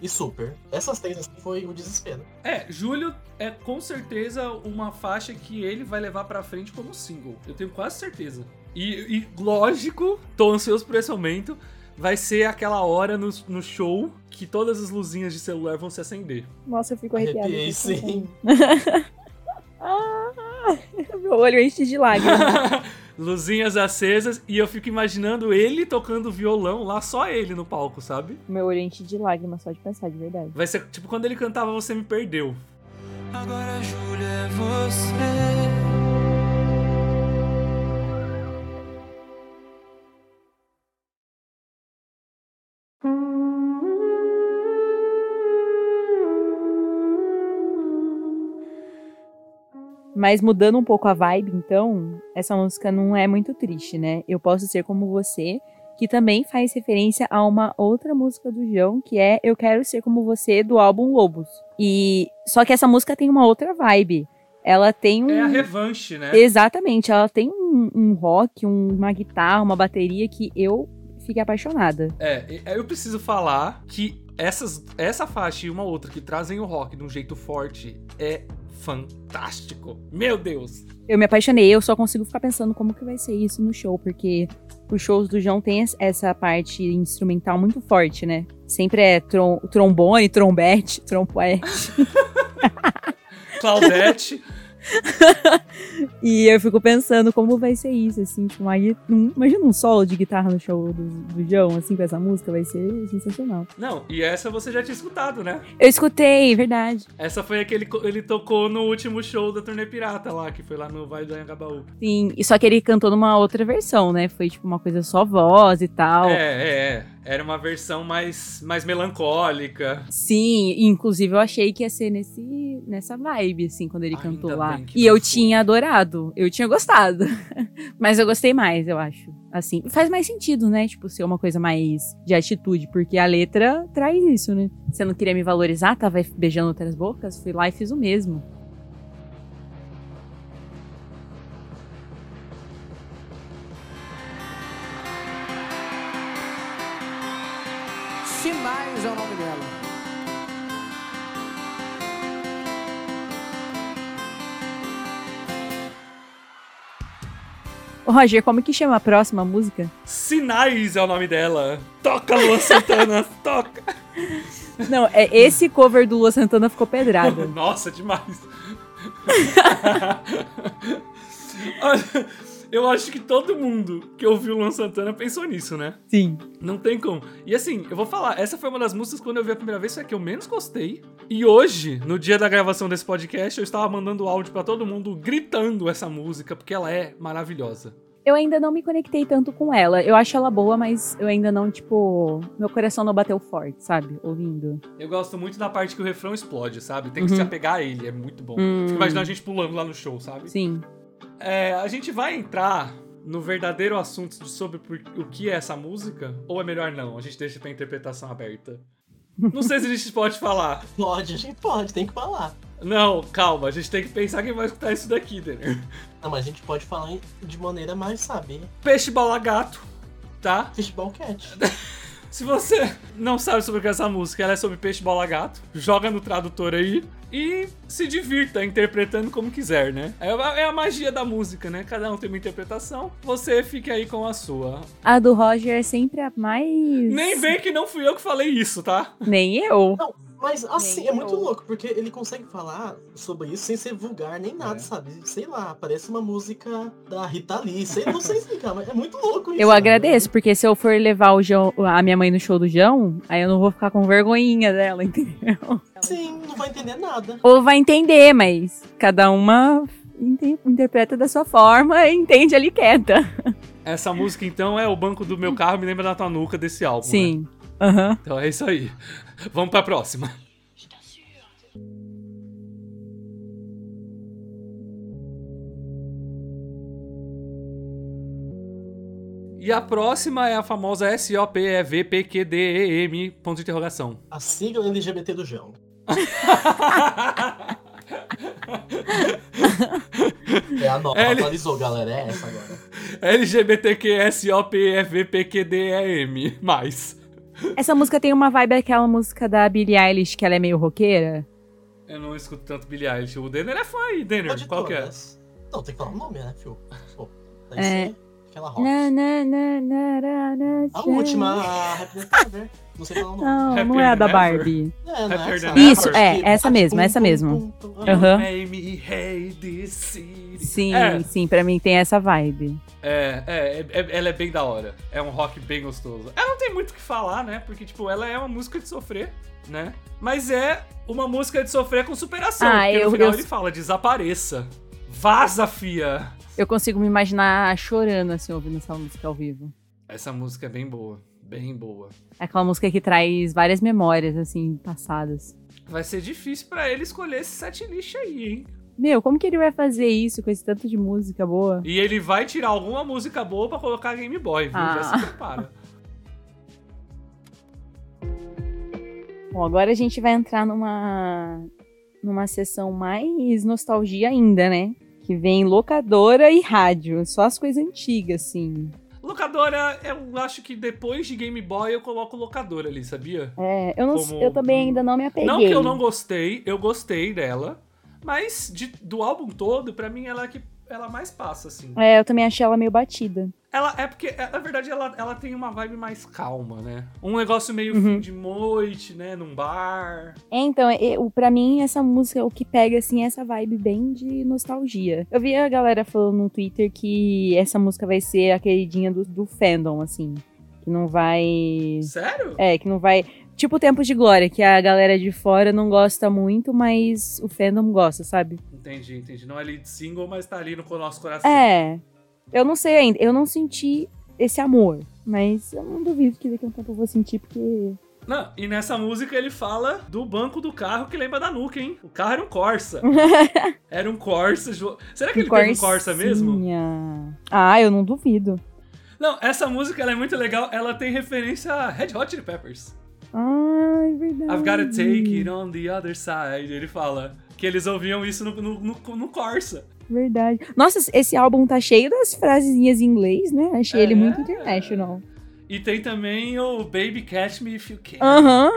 E super. Essas três assim foi o desespero. É, Júlio é com certeza uma faixa que ele vai levar pra frente como single. Eu tenho quase certeza. E, e, lógico, tô ansioso por esse momento. Vai ser aquela hora no, no show que todas as luzinhas de celular vão se acender. Nossa, eu fico arrepiada. Arrepiei, sim. ah, <laughs> meu olho enche de lágrimas. <laughs> luzinhas acesas e eu fico imaginando ele tocando violão lá, só ele no palco, sabe? meu olho enche de lágrimas só de pensar, de verdade. Vai ser tipo quando ele cantava Você Me Perdeu. Agora, Júlia, é você. Mas mudando um pouco a vibe, então, essa música não é muito triste, né? Eu posso ser como você, que também faz referência a uma outra música do João, que é Eu Quero Ser Como Você, do álbum Lobos. E só que essa música tem uma outra vibe. Ela tem um. É a revanche, né? Exatamente, ela tem um, um rock, um- uma guitarra, uma bateria que eu fiquei apaixonada. É, eu preciso falar que essas, essa faixa e uma outra que trazem o rock de um jeito forte é fantástico. Meu Deus! Eu me apaixonei, eu só consigo ficar pensando como que vai ser isso no show, porque os shows do João tem es- essa parte instrumental muito forte, né? Sempre é trom- trombone, trombete, trompete. <laughs> Claudete. <laughs> E eu fico pensando como vai ser isso, assim, tipo, uma, um- imagina um solo de guitarra no show do, do João, assim, com essa música, vai ser sensacional. Não, e essa você já tinha escutado, né? Eu escutei, verdade. Essa foi a que ele, ele tocou no último show da Turnê Pirata lá, que foi lá no Vale do Anhangabaú. Sim, e só que ele cantou numa outra versão, né? Foi tipo uma coisa só voz e tal. É, é, é. Era uma versão mais, mais melancólica. Sim, inclusive eu achei que ia ser nesse, nessa vibe, assim, quando ele Ainda cantou lá. E eu foi. tinha adorado. Eu tinha gostado. <laughs> Mas eu gostei mais, eu acho. Assim, faz mais sentido, né? Tipo, ser uma coisa mais de atitude, porque a letra traz isso, né? Você não queria me valorizar, tava beijando outras bocas, fui lá e fiz o mesmo. Ô, Roger, como que chama a próxima música? Sinais é o nome dela. Toca, Lua Santana, <laughs> toca. Não, é esse cover do Lua Santana ficou pedrada. <laughs> Nossa, demais. <laughs> Eu acho que todo mundo que ouviu o Luan Santana pensou nisso, né? Sim. Não tem como. E assim, eu vou falar, essa foi uma das músicas quando eu vi a primeira vez, foi a que eu menos gostei. E hoje, no dia da gravação desse podcast, eu estava mandando áudio pra todo mundo gritando essa música, porque ela é maravilhosa. Eu ainda não me conectei tanto com ela. Eu acho ela boa, mas eu ainda não, tipo. Meu coração não bateu forte, sabe? Ouvindo. Eu gosto muito da parte que o refrão explode, sabe? Tem que Uhum. se apegar a ele, é muito bom. Hum. Fico imaginando a gente pulando lá no show, sabe? Sim. É, a gente vai entrar no verdadeiro assunto sobre por- o que é essa música? Ou é melhor não? A gente deixa pra interpretação aberta. Não sei se a gente pode falar. <laughs> Pode, a gente pode, tem que falar. Não, calma, a gente tem que pensar quem vai escutar isso daqui, Denner. Não, mas a gente pode falar de maneira mais, sabe? Peixe bola gato, tá? Fishball cat. <laughs> Se você não sabe sobre o que é essa música, ela é sobre peixe bola gato, joga no tradutor aí e se divirta interpretando como quiser, né? É a, é a magia da música, né? Cada um tem uma interpretação, você fique aí com a sua. A do Roger é sempre a mais. Nem vem que não fui eu que falei isso, tá? Nem eu. Não, mas assim, Nem é muito eu. louco, porque ele consegue falar sobre isso sem ser vulgar nem nada, É. sabe? Sei lá, parece uma música da Rita Lee, sei, não sei explicar, mas é muito louco isso. Eu sabe? agradeço, porque se eu for levar o João, a minha mãe no show do João, aí eu não vou ficar com vergonhinha dela, <laughs> entendeu? Sim, não vai entender nada. Ou vai entender, mas cada uma inte- interpreta da sua forma e entende ali quieta. Essa música, então, é o banco do meu carro, me lembra da tua nuca desse álbum. né? Sim. Aham. Então é isso aí. <laughs> Vamos pra próxima. E a próxima é a famosa S-O-P-E-V-P-Q-D-E-M, ponto de interrogação. A sigla LGBT do João. <laughs> É a nova, ele- atualizou, galera. É essa agora. LGBTQSOPFVPQDEM, mais. Essa música tem uma vibe aquela música da Billie Eilish, que ela é meio roqueira. Eu não escuto tanto Billie Eilish. O Denner é fã aí, Denner. Pode Qual que é? todas. Não, tem que falar o nome, né, Phil? Pô, É. aquela rock. Na, na, na, na, na, na, A última, a Happiness Never. Não sei falar o nome. Não, não é a da Barbie. É, não é Happier Isso, é, essa mesmo, essa mesmo. Aham. Sim, É, sim, pra mim tem essa vibe. É, é, é, é- ela é bem da hora. É um rock bem gostoso. Ela não tem muito o que falar, né? Porque, tipo, ela é uma música de sofrer, né? Mas é uma música de sofrer com superação. Ah, porque eu- no final eu- ele fala, desapareça. Vaza, fia. Eu consigo me imaginar chorando, assim, ouvindo essa música ao vivo. Essa música é bem boa. Bem boa. É aquela música que traz várias memórias, assim, passadas. Vai ser difícil pra ele escolher esse set list aí, hein? Meu, como que ele vai fazer isso com esse tanto de música boa? E ele vai tirar alguma música boa pra colocar Game Boy, viu? Já Ah. se prepara. <laughs> Bom, agora a gente vai entrar numa numa sessão mais nostalgia ainda, né? Que vem locadora e rádio, só as coisas antigas, assim. Locadora, eu acho que depois de Game Boy eu coloco locadora ali, sabia? É, eu, não, Como- eu também ainda não me apeguei. Não que eu não gostei, eu gostei dela. Mas de- do álbum todo, pra mim, ela é que ela mais passa, assim. É, eu também achei ela meio batida. Ela é porque, é, na verdade, ela, ela tem uma vibe mais calma, né? Um negócio meio Uhum. fim de noite, né? Num bar. É, então, o- pra mim, essa música, o que pega, assim, é essa vibe bem de nostalgia. Eu vi a galera falando no Twitter que essa música vai ser a queridinha do, do fandom, assim. Que não vai... Sério? É, que não vai... Tipo Tempos de Glória, que a galera de fora não gosta muito, mas o fandom gosta, sabe? Entendi, entendi. Não é lead single, mas tá ali no nosso coração. É. Eu não sei ainda. Eu não senti esse amor. Mas eu não duvido que daqui a um tempo eu vou sentir, porque. Não, e nessa música ele fala do banco do carro que lembra da Nuke, hein? O carro era um Corsa. <laughs> era um Corsa. Será que ele teve um Corsa mesmo? Corsinha. Ah, eu não duvido. Não, essa música ela é muito legal. Ela tem referência a Red Hot Chili Peppers. Ah, é verdade. I've gotta take it on the other side. Ele fala que eles ouviam isso no, no, no, no Corsa. Verdade. Nossa, esse álbum tá cheio das frasezinhas em inglês, né? Achei ele É. muito international. E tem também o Baby Catch Me If You Can. Aham.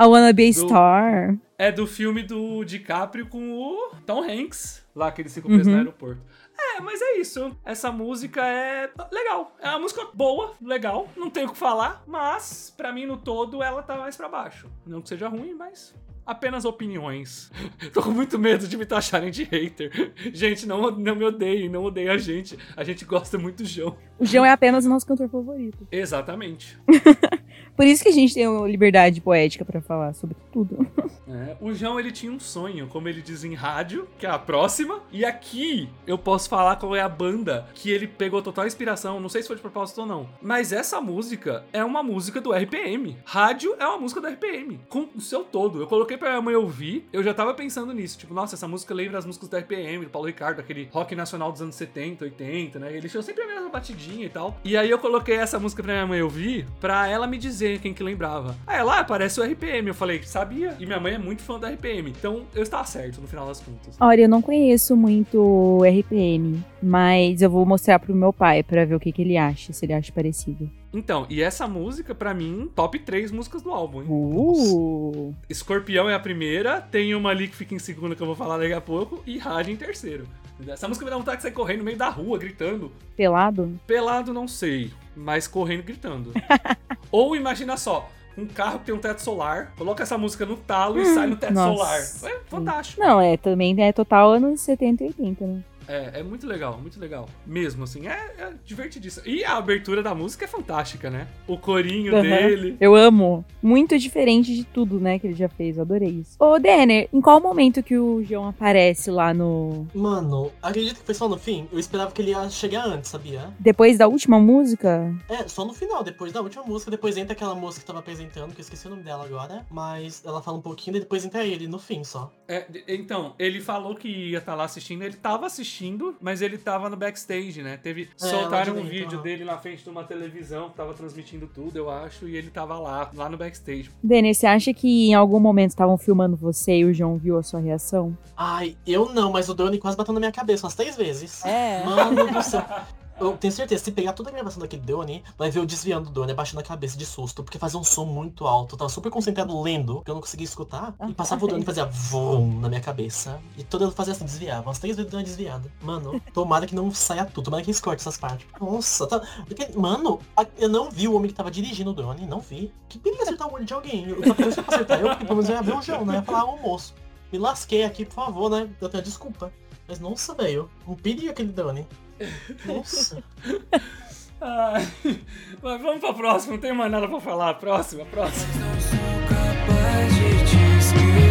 I wanna be a Do- star. É do filme do DiCaprio com o Tom Hanks, lá que eles ficam presos Uhum. no aeroporto. É, mas é isso. Essa música é legal. É uma música boa, legal. Não tenho o que falar, mas pra mim no todo ela tá mais pra baixo. Não que seja ruim, mas apenas opiniões. <laughs> Tô com muito medo de me taxarem de hater. Gente, não, não me odeiem, não odeiem a gente. A gente gosta muito do João. O João é apenas o nosso cantor favorito. Exatamente. <laughs> Por isso que a gente tem liberdade poética pra falar sobre tudo. <laughs> É, o João ele tinha um sonho, como ele diz em rádio, que é a próxima. E aqui eu posso falar qual é a banda que ele pegou total inspiração. Não sei se foi de propósito ou não. Mas essa música é uma música do RPM. Rádio é uma música do RPM. Com o seu todo. Eu coloquei pra minha mãe ouvir. Eu já tava pensando nisso. Tipo, nossa, essa música lembra as músicas do RPM, do Paulo Ricardo, aquele rock nacional dos anos 70, 80, né? Eles tinham sempre a mesma batidinha e tal. E aí eu coloquei essa música pra minha mãe ouvir, pra ela me dizer quem que lembrava. Aí ela, ah, parece o RPM. Eu falei, sabia? E minha mãe é muito fã da RPM. Então eu estava certo no final das contas. Olha, eu não conheço muito RPM, mas eu vou mostrar pro meu pai pra ver o que, que ele acha, se ele acha parecido. Então, e essa música, pra mim, top 3 músicas do álbum, hein? Uh! Escorpião é a primeira, tem uma ali que fica em segunda que eu vou falar daqui a pouco, e Rádio em terceiro. Essa música me dá vontade de sair correndo no meio da rua, gritando. Pelado? Pelado, não sei, mas correndo gritando. <laughs> Ou imagina só, um carro que tem um teto solar, coloca essa música no talo e sai no teto nossa. solar. É fantástico. Não, é, também é total anos 70 e 80, né? É, é muito legal, muito legal. Mesmo, assim, é, é divertidíssimo. E a abertura da música é fantástica, né? O corinho Aham. dele. Eu amo. Muito diferente de tudo, né, que ele já fez. Eu adorei isso. Ô, Denner, em qual momento que o João aparece lá no. Mano, acredito que foi só no fim. Eu esperava que ele ia chegar antes, sabia? Depois da última música? É, só no final, depois da última música. Depois entra aquela música que tava apresentando, que eu esqueci o nome dela agora. Mas ela fala um pouquinho e depois entra ele, no fim só. É, então, ele falou que ia estar lá assistindo, ele tava assistindo, mas ele tava no backstage, né? Teve, É, soltaram um dentro, vídeo dele na frente de uma televisão que tava transmitindo tudo, eu acho, e ele tava lá, lá no backstage. Denner, você acha que em algum momento estavam filmando você e o João viu a sua reação? Ai, eu não, mas o Drone quase bateu na minha cabeça umas três vezes. É. Mano do céu. <laughs> Eu tenho certeza, se pegar toda a gravação daquele drone, vai ver eu desviando do drone, abaixando a cabeça de susto, porque fazia um som muito alto. Eu tava super concentrado lendo, que eu não conseguia escutar. E passava o drone e fazia vum na minha cabeça. E toda eu fazia assim, desviava. Umas três vezes deu uma desviada. Mano, <laughs> tomara que não saia tudo, tomara que eles cortem essas partes. Nossa, tá. porque, mano, eu não vi o homem que tava dirigindo o drone, não vi. Que perigo acertar o olho de alguém. Eu só pensei pra acertar eu, porque pelo menos eu ia ver o João, né? Eu ia falar, ô moço, me lasquei aqui, por favor, né? Eu tenho desculpa. Mas nossa, velho, um perigo aquele drone. Nossa. <laughs> Ai, mas vamos pra próxima, não tem mais nada pra falar. Próxima, próxima. Não sou capaz de te esquecer.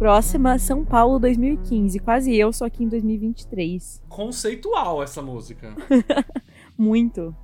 Próxima, São Paulo 2015. Quase eu, só que em 2023. Conceitual essa música. <laughs> Muito.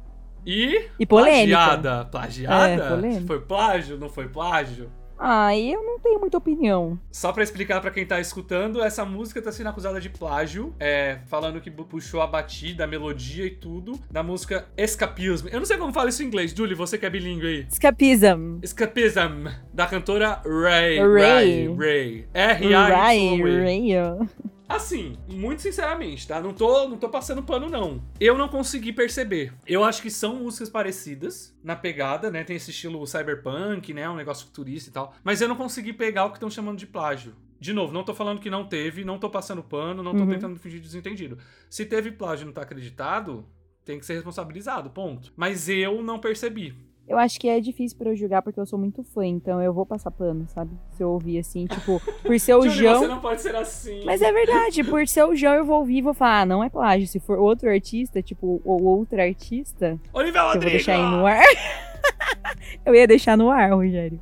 E. E polêmica. Plagiada. Plagiada? É, polêmica. Foi plágio? Não foi plágio? Ah, eu não tenho muita opinião. Só pra explicar pra quem tá escutando, essa música tá sendo acusada de plágio, é, falando que puxou a batida, a melodia e tudo, da música Escapism. Eu não sei como fala isso em inglês, Julie, você que é bilíngue aí. Escapism. Escapism, da cantora Ray. Ray. Ray. Ray. Ray, R-A-Y. Ray. Assim, muito sinceramente, tá? Não tô, não tô passando pano, não. Eu não consegui perceber. Eu acho que são músicas parecidas na pegada, né? Tem esse estilo cyberpunk, né? Um negócio futurista e tal. Mas eu não consegui pegar o que estão chamando de plágio. De novo, não tô falando que não teve, não tô passando pano, não tô Uhum. tentando fingir desentendido. Se teve plágio e não tá acreditado, tem que ser responsabilizado, ponto. Mas eu não percebi. Eu acho que é difícil pra eu julgar porque eu sou muito fã, então eu vou passar pano, sabe? Se eu ouvir assim, tipo, por ser o Júlio, João. você não pode ser assim. Mas é verdade, por ser o João eu vou ouvir e vou falar, ah, não é plágio. Se for outro artista, tipo, ou outro artista, Olivia que eu vou Rodrigo! deixar aí no ar. <laughs> eu ia deixar no ar, Rogério.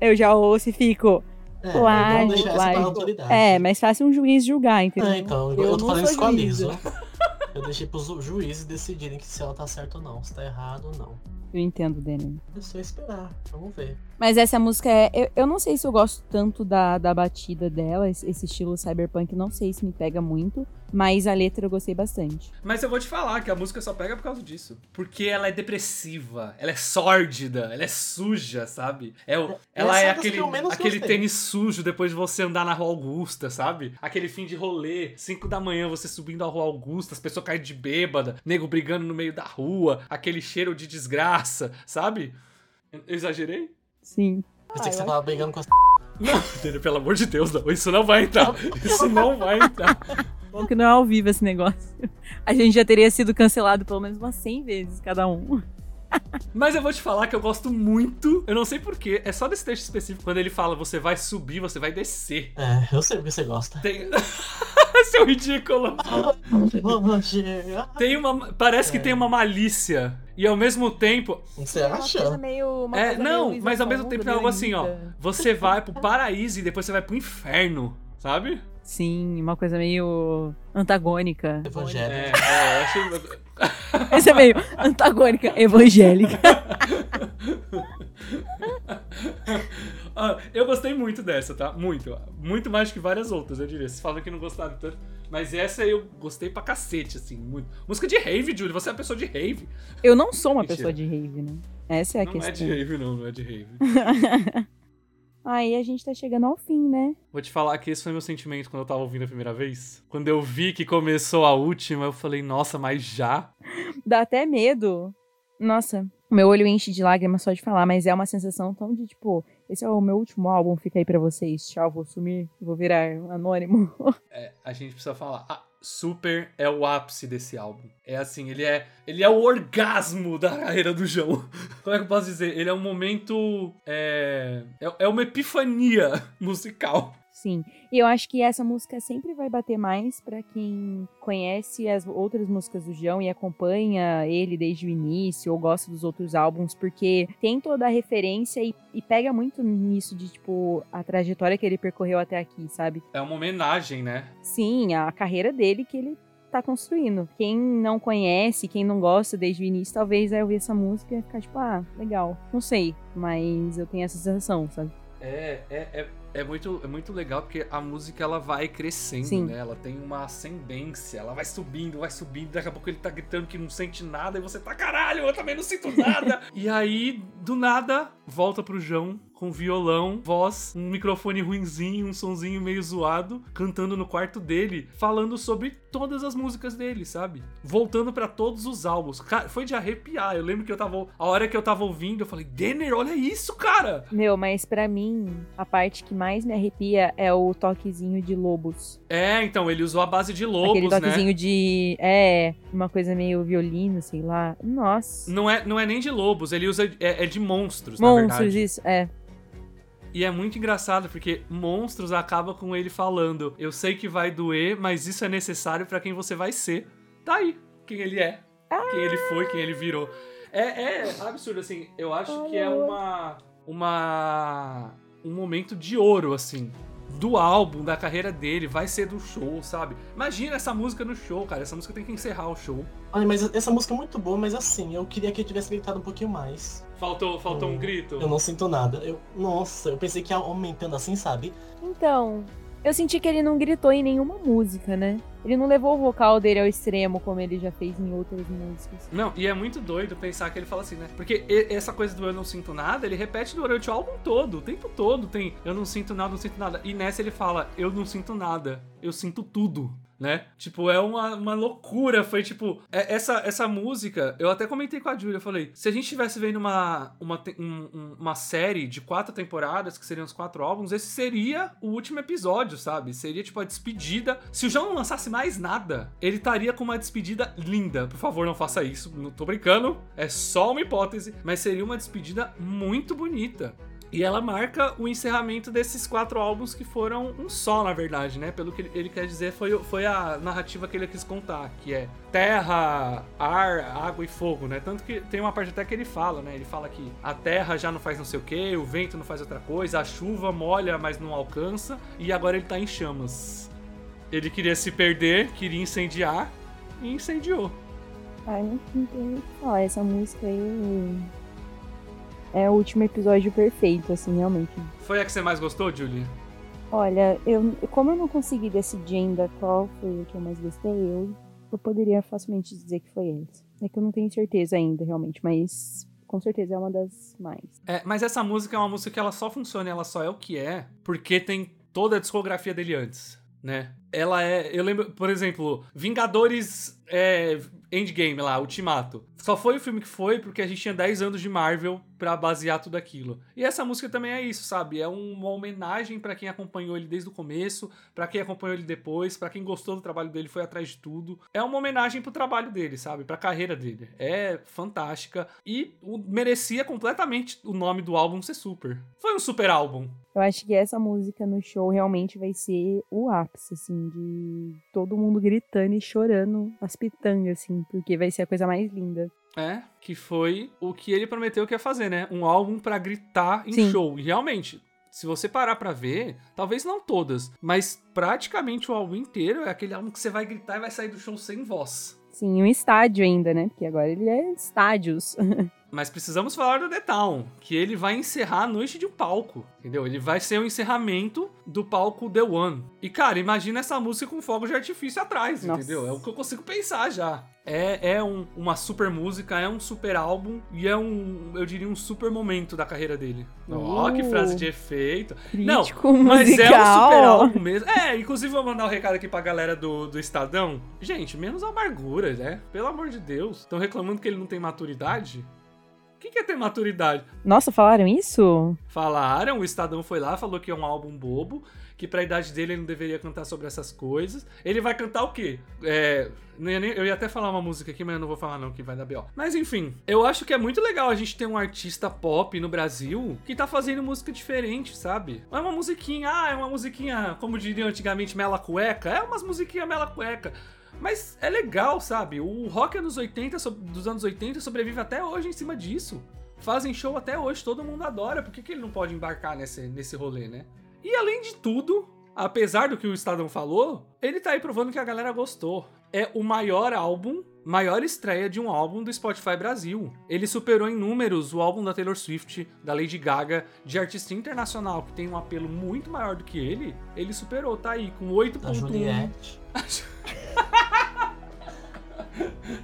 Eu já ouço e fico. É, Plágio, é pra plágio. autoridade. É, mas faça um juiz julgar, entendeu? É, então, eu, Eu tô fazendo sou isso com a juíza. Eu deixei pros ju- juízes decidirem que se ela tá certa ou não, se tá errado ou não. Eu entendo, Daniel. É só esperar, vamos ver. Mas essa música é. Eu, eu não sei se eu gosto tanto da, da batida dela, esse, esse estilo cyberpunk, não sei se me pega muito, mas a letra eu gostei bastante. Mas eu vou te falar que a música só pega por causa disso. Porque ela é depressiva, ela é sórdida, ela é suja, sabe? É, o- ela Essa é é aquele, aquele tênis sujo depois de você andar na Rua Augusta, sabe? Aquele fim de rolê, 5 da manhã você subindo a Rua Augusta, as pessoas caem de bêbada, nego brigando no meio da rua, aquele cheiro de desgraça, sabe? Eu exagerei? Sim. Pensei que você tava brigando com as Não, <laughs> pelo amor de Deus, não. Isso não vai entrar. Isso não vai entrar. Bom que não é ao vivo esse negócio. A gente já teria sido cancelado pelo menos umas 100 vezes cada um. Mas eu vou te falar que eu gosto muito. Eu não sei porquê. É só desse texto específico. Quando ele fala você vai subir, você vai descer. É, eu sei o que você gosta. Tem. <laughs> Seu ridículo. Tem uma. Parece que É. tem uma malícia. E ao mesmo tempo. Você Uma coisa acha? meio. uma É, coisa não, meio mas ao mesmo tempo é algo assim, ó. Você vai pro paraíso e depois você vai pro inferno, sabe? Sim, uma coisa meio antagônica. Evangélico. É, é, achei. <laughs> Esse é meio antagônica, evangélica. <laughs> Ah, eu gostei muito dessa, tá? Muito. Muito mais que várias outras, eu diria. Vocês falam que não gostaram tanto. Mas essa eu gostei pra cacete, assim, muito. Música de rave, Júlio. Você é uma pessoa de rave. Eu não sou uma Mentira. pessoa de rave, né? Essa é a não é de questão. rave, não, não é de rave. <laughs> Aí a gente tá chegando ao fim, né? Vou te falar que esse foi meu sentimento quando eu tava ouvindo a primeira vez. Quando eu vi que começou a última, eu falei, nossa, mas já? <laughs> Dá até medo. Nossa, meu olho enche de lágrimas só de falar, mas é uma sensação tão de tipo, esse é o meu último álbum, fica aí pra vocês. Tchau, vou sumir, vou virar anônimo. <laughs> É, a gente precisa falar. Ah, Super é o ápice desse álbum. É assim, ele é, ele é o orgasmo da carreira do João. <laughs> Como é que eu posso dizer? Ele é um momento. É, é, é uma epifania <laughs> musical. Sim. E eu acho que essa música sempre vai bater mais pra quem conhece as outras músicas do João e acompanha ele desde o início ou gosta dos outros álbuns, porque tem toda a referência e, e pega muito nisso de, tipo, a trajetória que ele percorreu até aqui, sabe? É uma homenagem, né? Sim, a carreira dele que ele tá construindo. Quem não conhece, quem não gosta desde o início, talvez vai ouvir essa música e ficar tipo, ah, legal. Não sei, mas eu tenho essa sensação, sabe? É, é, é, é muito, é muito legal porque a música ela vai crescendo, Sim. né? Ela tem uma ascendência, ela vai subindo, vai subindo, daqui a pouco ele tá gritando que não sente nada e você tá, caralho, eu também não sinto nada. <laughs> e aí, do nada, volta pro João com violão, voz, um microfone ruinzinho, um sonzinho meio zoado, cantando no quarto dele, falando sobre todas as músicas dele, sabe? Voltando pra todos os álbuns. Cara, foi de arrepiar. Eu lembro que eu tava. A hora que eu tava ouvindo, eu falei, Denner, olha isso, cara! Meu, mas pra mim, a parte que mais me arrepia é o toquezinho de lobos. É, então, ele usou a base de Aquele lobos, né? toquezinho de. É, uma coisa meio violino, sei lá. Nossa. Não é, não é nem de lobos, ele usa. É, é de monstros, na Monstros, verdade. isso, é. E é muito engraçado, porque monstros acaba com ele falando: Eu sei que vai doer, mas isso é necessário pra quem você vai ser. Tá aí, quem ele é, quem ele foi, quem ele virou. É, é absurdo, assim. Eu acho que é uma. Uma. Um momento de ouro, assim. Do álbum, da carreira dele, vai ser do show, sabe? Imagina essa música no show, cara. Essa música tem que encerrar o show. Olha, mas essa música é muito boa, mas assim, eu queria que ele tivesse gritado um pouquinho mais. Faltou, faltou um grito. Eu não sinto nada. Eu, nossa, eu pensei que ia aumentando assim, sabe? Então, eu senti que ele não gritou em nenhuma música, né? Ele não levou o vocal dele ao extremo como ele já fez em outras músicas. Não, e é muito doido pensar que ele fala assim, né? Porque essa coisa do eu não sinto nada, ele repete durante o álbum todo, o tempo todo tem eu não sinto nada, não sinto nada. E nessa ele fala, eu não sinto nada, eu sinto tudo. Né? Tipo, é uma, uma loucura. Foi tipo, é- essa, essa música, eu até comentei com a Julia, eu falei, se a gente estivesse vendo uma, uma, um- um- uma série de quatro temporadas, que seriam os quatro álbuns, esse seria o último episódio, sabe? Seria tipo a despedida. Se o João não lançasse mais nada, ele estaria com uma despedida linda. Por favor, não faça isso. Não tô brincando. É só uma hipótese. Mas seria uma despedida muito bonita. E ela marca o encerramento desses quatro álbuns que foram um só, na verdade, né? Pelo que ele- quer dizer, foi, foi a narrativa que ele quis contar, que é terra, ar, água e fogo, né? Tanto que tem uma parte até que ele fala, né? Ele fala que a terra já não faz não sei o que, o vento não faz outra coisa, a chuva molha, mas não alcança, e agora ele tá em chamas. Ele queria se perder, queria incendiar, e incendiou. Ai, não tem o que falar. Essa música aí é o último episódio perfeito, assim, realmente. Foi a que você mais gostou, Julie? Olha, eu, como eu não consegui decidir ainda qual foi o que eu mais gostei, eu, eu poderia facilmente dizer que foi esse. É que eu não tenho certeza ainda, realmente, mas com certeza é uma das mais. É, mas essa música é uma música que ela só funciona, ela só é o que é, porque tem toda a discografia dele antes, né? Ela é. Eu lembro, por exemplo, Vingadores é, Endgame lá, Ultimato. Só foi o filme que foi porque a gente tinha 10 anos de Marvel pra basear tudo aquilo. E essa música também é isso, sabe? É uma homenagem pra quem acompanhou ele desde o começo, pra quem acompanhou ele depois, pra quem gostou do trabalho dele, foi atrás de tudo. É uma homenagem pro trabalho dele, sabe? Pra carreira dele. É fantástica e merecia completamente o nome do álbum ser super. Foi um super álbum. Eu acho que essa música no show realmente vai ser o ápice, assim, de todo mundo gritando e chorando as pitangas, assim, porque vai ser a coisa mais linda. É, que foi o que ele prometeu que ia fazer, né? Um álbum pra gritar em Sim. show. E realmente, se você parar pra ver, talvez não todas, mas praticamente o álbum inteiro é aquele álbum que você vai gritar e vai sair do show sem voz. Sim, um estádio ainda, né? Porque agora ele é estádios. <laughs> Mas precisamos falar do The Town, que ele vai encerrar a noite de um palco, entendeu? Ele vai ser o encerramento do palco The One. E, cara, imagina essa música com fogo de artifício atrás, Nossa. entendeu? É o que eu consigo pensar já. É, é um- uma super música, é um super álbum e é um, eu diria, um super momento da carreira dele. Ó, que Uh. frase de efeito. Crítico Mas musical. é um super álbum mesmo. É, inclusive vou mandar um recado aqui pra galera do, do Estadão. Gente, menos amargura, né? Pelo amor de Deus. Estão reclamando que ele não tem maturidade? O que, que é ter maturidade? Nossa, falaram isso? Falaram, o Estadão foi lá, falou que é um álbum bobo, que pra idade dele ele não deveria cantar sobre essas coisas. Ele vai cantar o quê? É. Eu ia até falar uma música aqui, mas eu não vou falar não, que vai dar B.O. Mas enfim, eu acho que é muito legal a gente ter um artista pop no Brasil que tá fazendo música diferente, sabe? É uma musiquinha, ah, é uma musiquinha, como diriam antigamente, mela cueca. É umas musiquinhas mela cueca. Mas é legal, sabe? O rock anos 80, so- dos anos 80 sobrevive até hoje em cima disso. Fazem show até hoje, todo mundo adora. Por que, que ele não pode embarcar nesse, nesse rolê, né? E além de tudo, apesar do que o Estadão falou, ele tá aí provando que a galera gostou. É o maior álbum, maior estreia de um álbum do Spotify Brasil. Ele superou em números o álbum da Taylor Swift, da Lady Gaga, de artista internacional que tem um apelo muito maior do que ele. Ele superou, tá aí, com Da 8.1. Juliette. <laughs>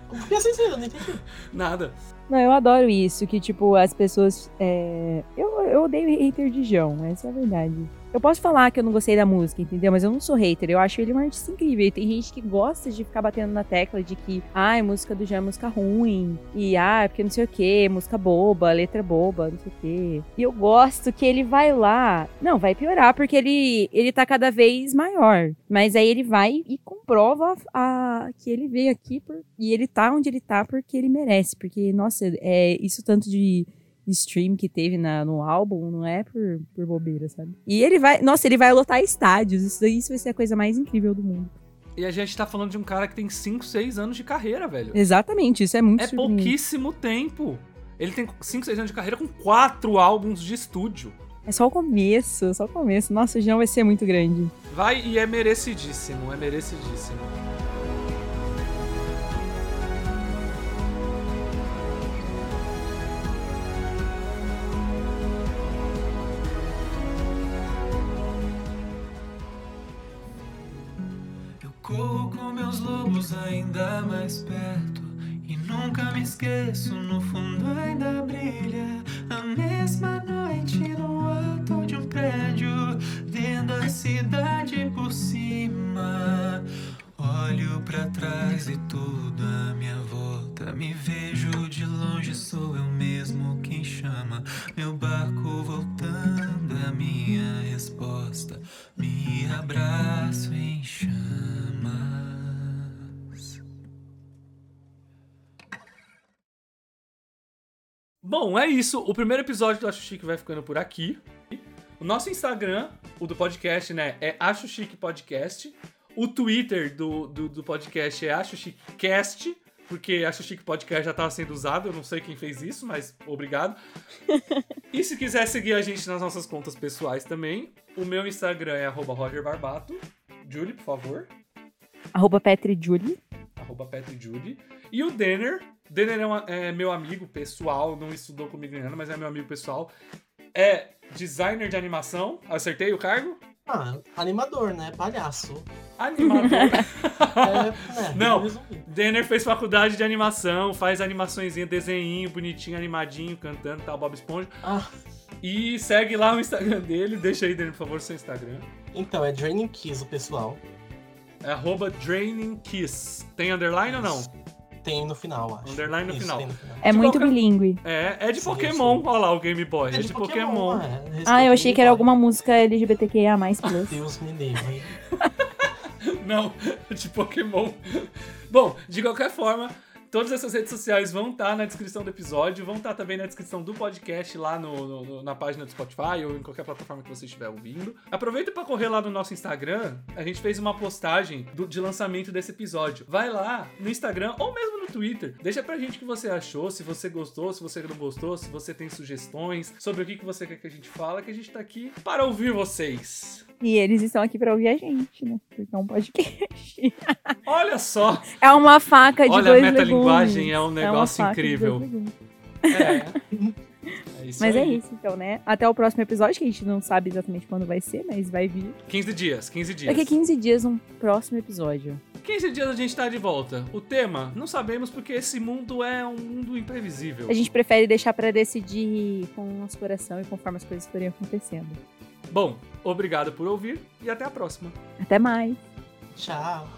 Por que assim, eu não entendi. Nada. Não, eu adoro isso, que, tipo, as pessoas. é, Eu, eu odeio hater de João, essa é a verdade. Eu posso falar que eu não gostei da música, entendeu? Mas eu não sou hater, eu acho ele um artista incrível. E tem gente que gosta de ficar batendo na tecla de que, ai, música do João é música ruim. E, ah, porque não sei o que, música boba, letra boba, não sei o que. E eu gosto que ele vai lá. Não, vai piorar, porque ele, ele tá cada vez maior. Mas aí ele vai e comprova a, que ele veio aqui por, e ele tá onde ele tá porque ele merece. Porque, nossa, é isso tanto de stream que teve na, no álbum não é por, por bobeira, sabe? E ele vai, nossa, ele vai lotar estádios. Isso, isso vai ser a coisa mais incrível do mundo. E a gente tá falando de um cara que tem 5, 6 anos de carreira, velho. Exatamente, isso é muito É pouquíssimo tempo. Ele tem 5, 6 anos de carreira com 4 álbuns de estúdio. É só o começo, só o começo. Nossa, o João vai ser muito grande. Vai e é merecidíssimo, é merecidíssimo. esqueço, no fundo ainda brilha a mesma noite no alto de um prédio, vendo a cidade por cima. Olho para trás e tudo Bom, é isso. O primeiro episódio do Acho Chique vai ficando por aqui. O nosso Instagram, o do podcast, né, é Acho Chique Podcast. O Twitter do, do, do podcast é Acho Chique Cast, porque Acho Chique Podcast já estava sendo usado. Eu não sei quem fez isso, mas obrigado. <laughs> e se quiser seguir a gente nas nossas contas pessoais também, o meu Instagram é arroba Roger Barbato. Julie, por favor. Arroba Petri Julie. arroba Petri Judy. E o Denner. Denner é, uma- é meu amigo pessoal, não estudou comigo nem nada, mas é meu amigo pessoal. É designer de animação. Acertei o cargo? Ah, animador, né? Palhaço. Animador. <laughs> É, né? Não. Denner fez faculdade de animação, faz animaçõezinha, desenhinho, bonitinho, animadinho, cantando, tal, Bob Esponja. Ah, E segue lá o Instagram dele. Deixa aí, Denner, por favor, seu Instagram. então, é Draining Kiss o pessoal. É arroba Draining Kiss. Tem underline ou não? Tem no final, acho. Underline no Isso, final. no final. É De muito qualquer- bilíngue. É, é de Sim, Pokémon. sim. Olha lá o Game Boy. É, de, Pokémon. é. Respeito Ah, eu achei que era alguma música LGBTQIA+. <laughs> Plus. Deus me livre. Não, <laughs> de Pokémon. Bom, de qualquer forma, todas essas redes sociais vão estar na descrição do episódio, vão estar também na descrição do podcast lá no, no- no- na página do Spotify ou em qualquer plataforma que você estiver ouvindo. Aproveita para correr lá no nosso Instagram, a gente fez uma postagem do- de lançamento desse episódio. Vai lá no Instagram ou mesmo no Twitter, deixa pra gente o que você achou, se você gostou, se você não gostou, se você tem sugestões sobre o que que você quer que a gente fala, que a gente tá aqui para ouvir vocês. E eles estão aqui pra ouvir a gente, né? Porque é um podcast. <laughs> Olha só! É uma faca de Olha, a dois metalinguagem legumes. é um uma negócio de incrível. É. É Mas é aí. isso, então, né? Até o próximo episódio, que a gente não sabe exatamente quando vai ser, mas vai vir. 15 dias, 15 dias. Daqui a 15 dias, um próximo episódio. 15 dias a gente tá de volta. O tema, não sabemos porque esse mundo é um mundo imprevisível. A gente prefere deixar pra decidir com o nosso coração e conforme as coisas forem acontecendo. Bom, obrigado por ouvir e até a próxima. Até mais! Tchau.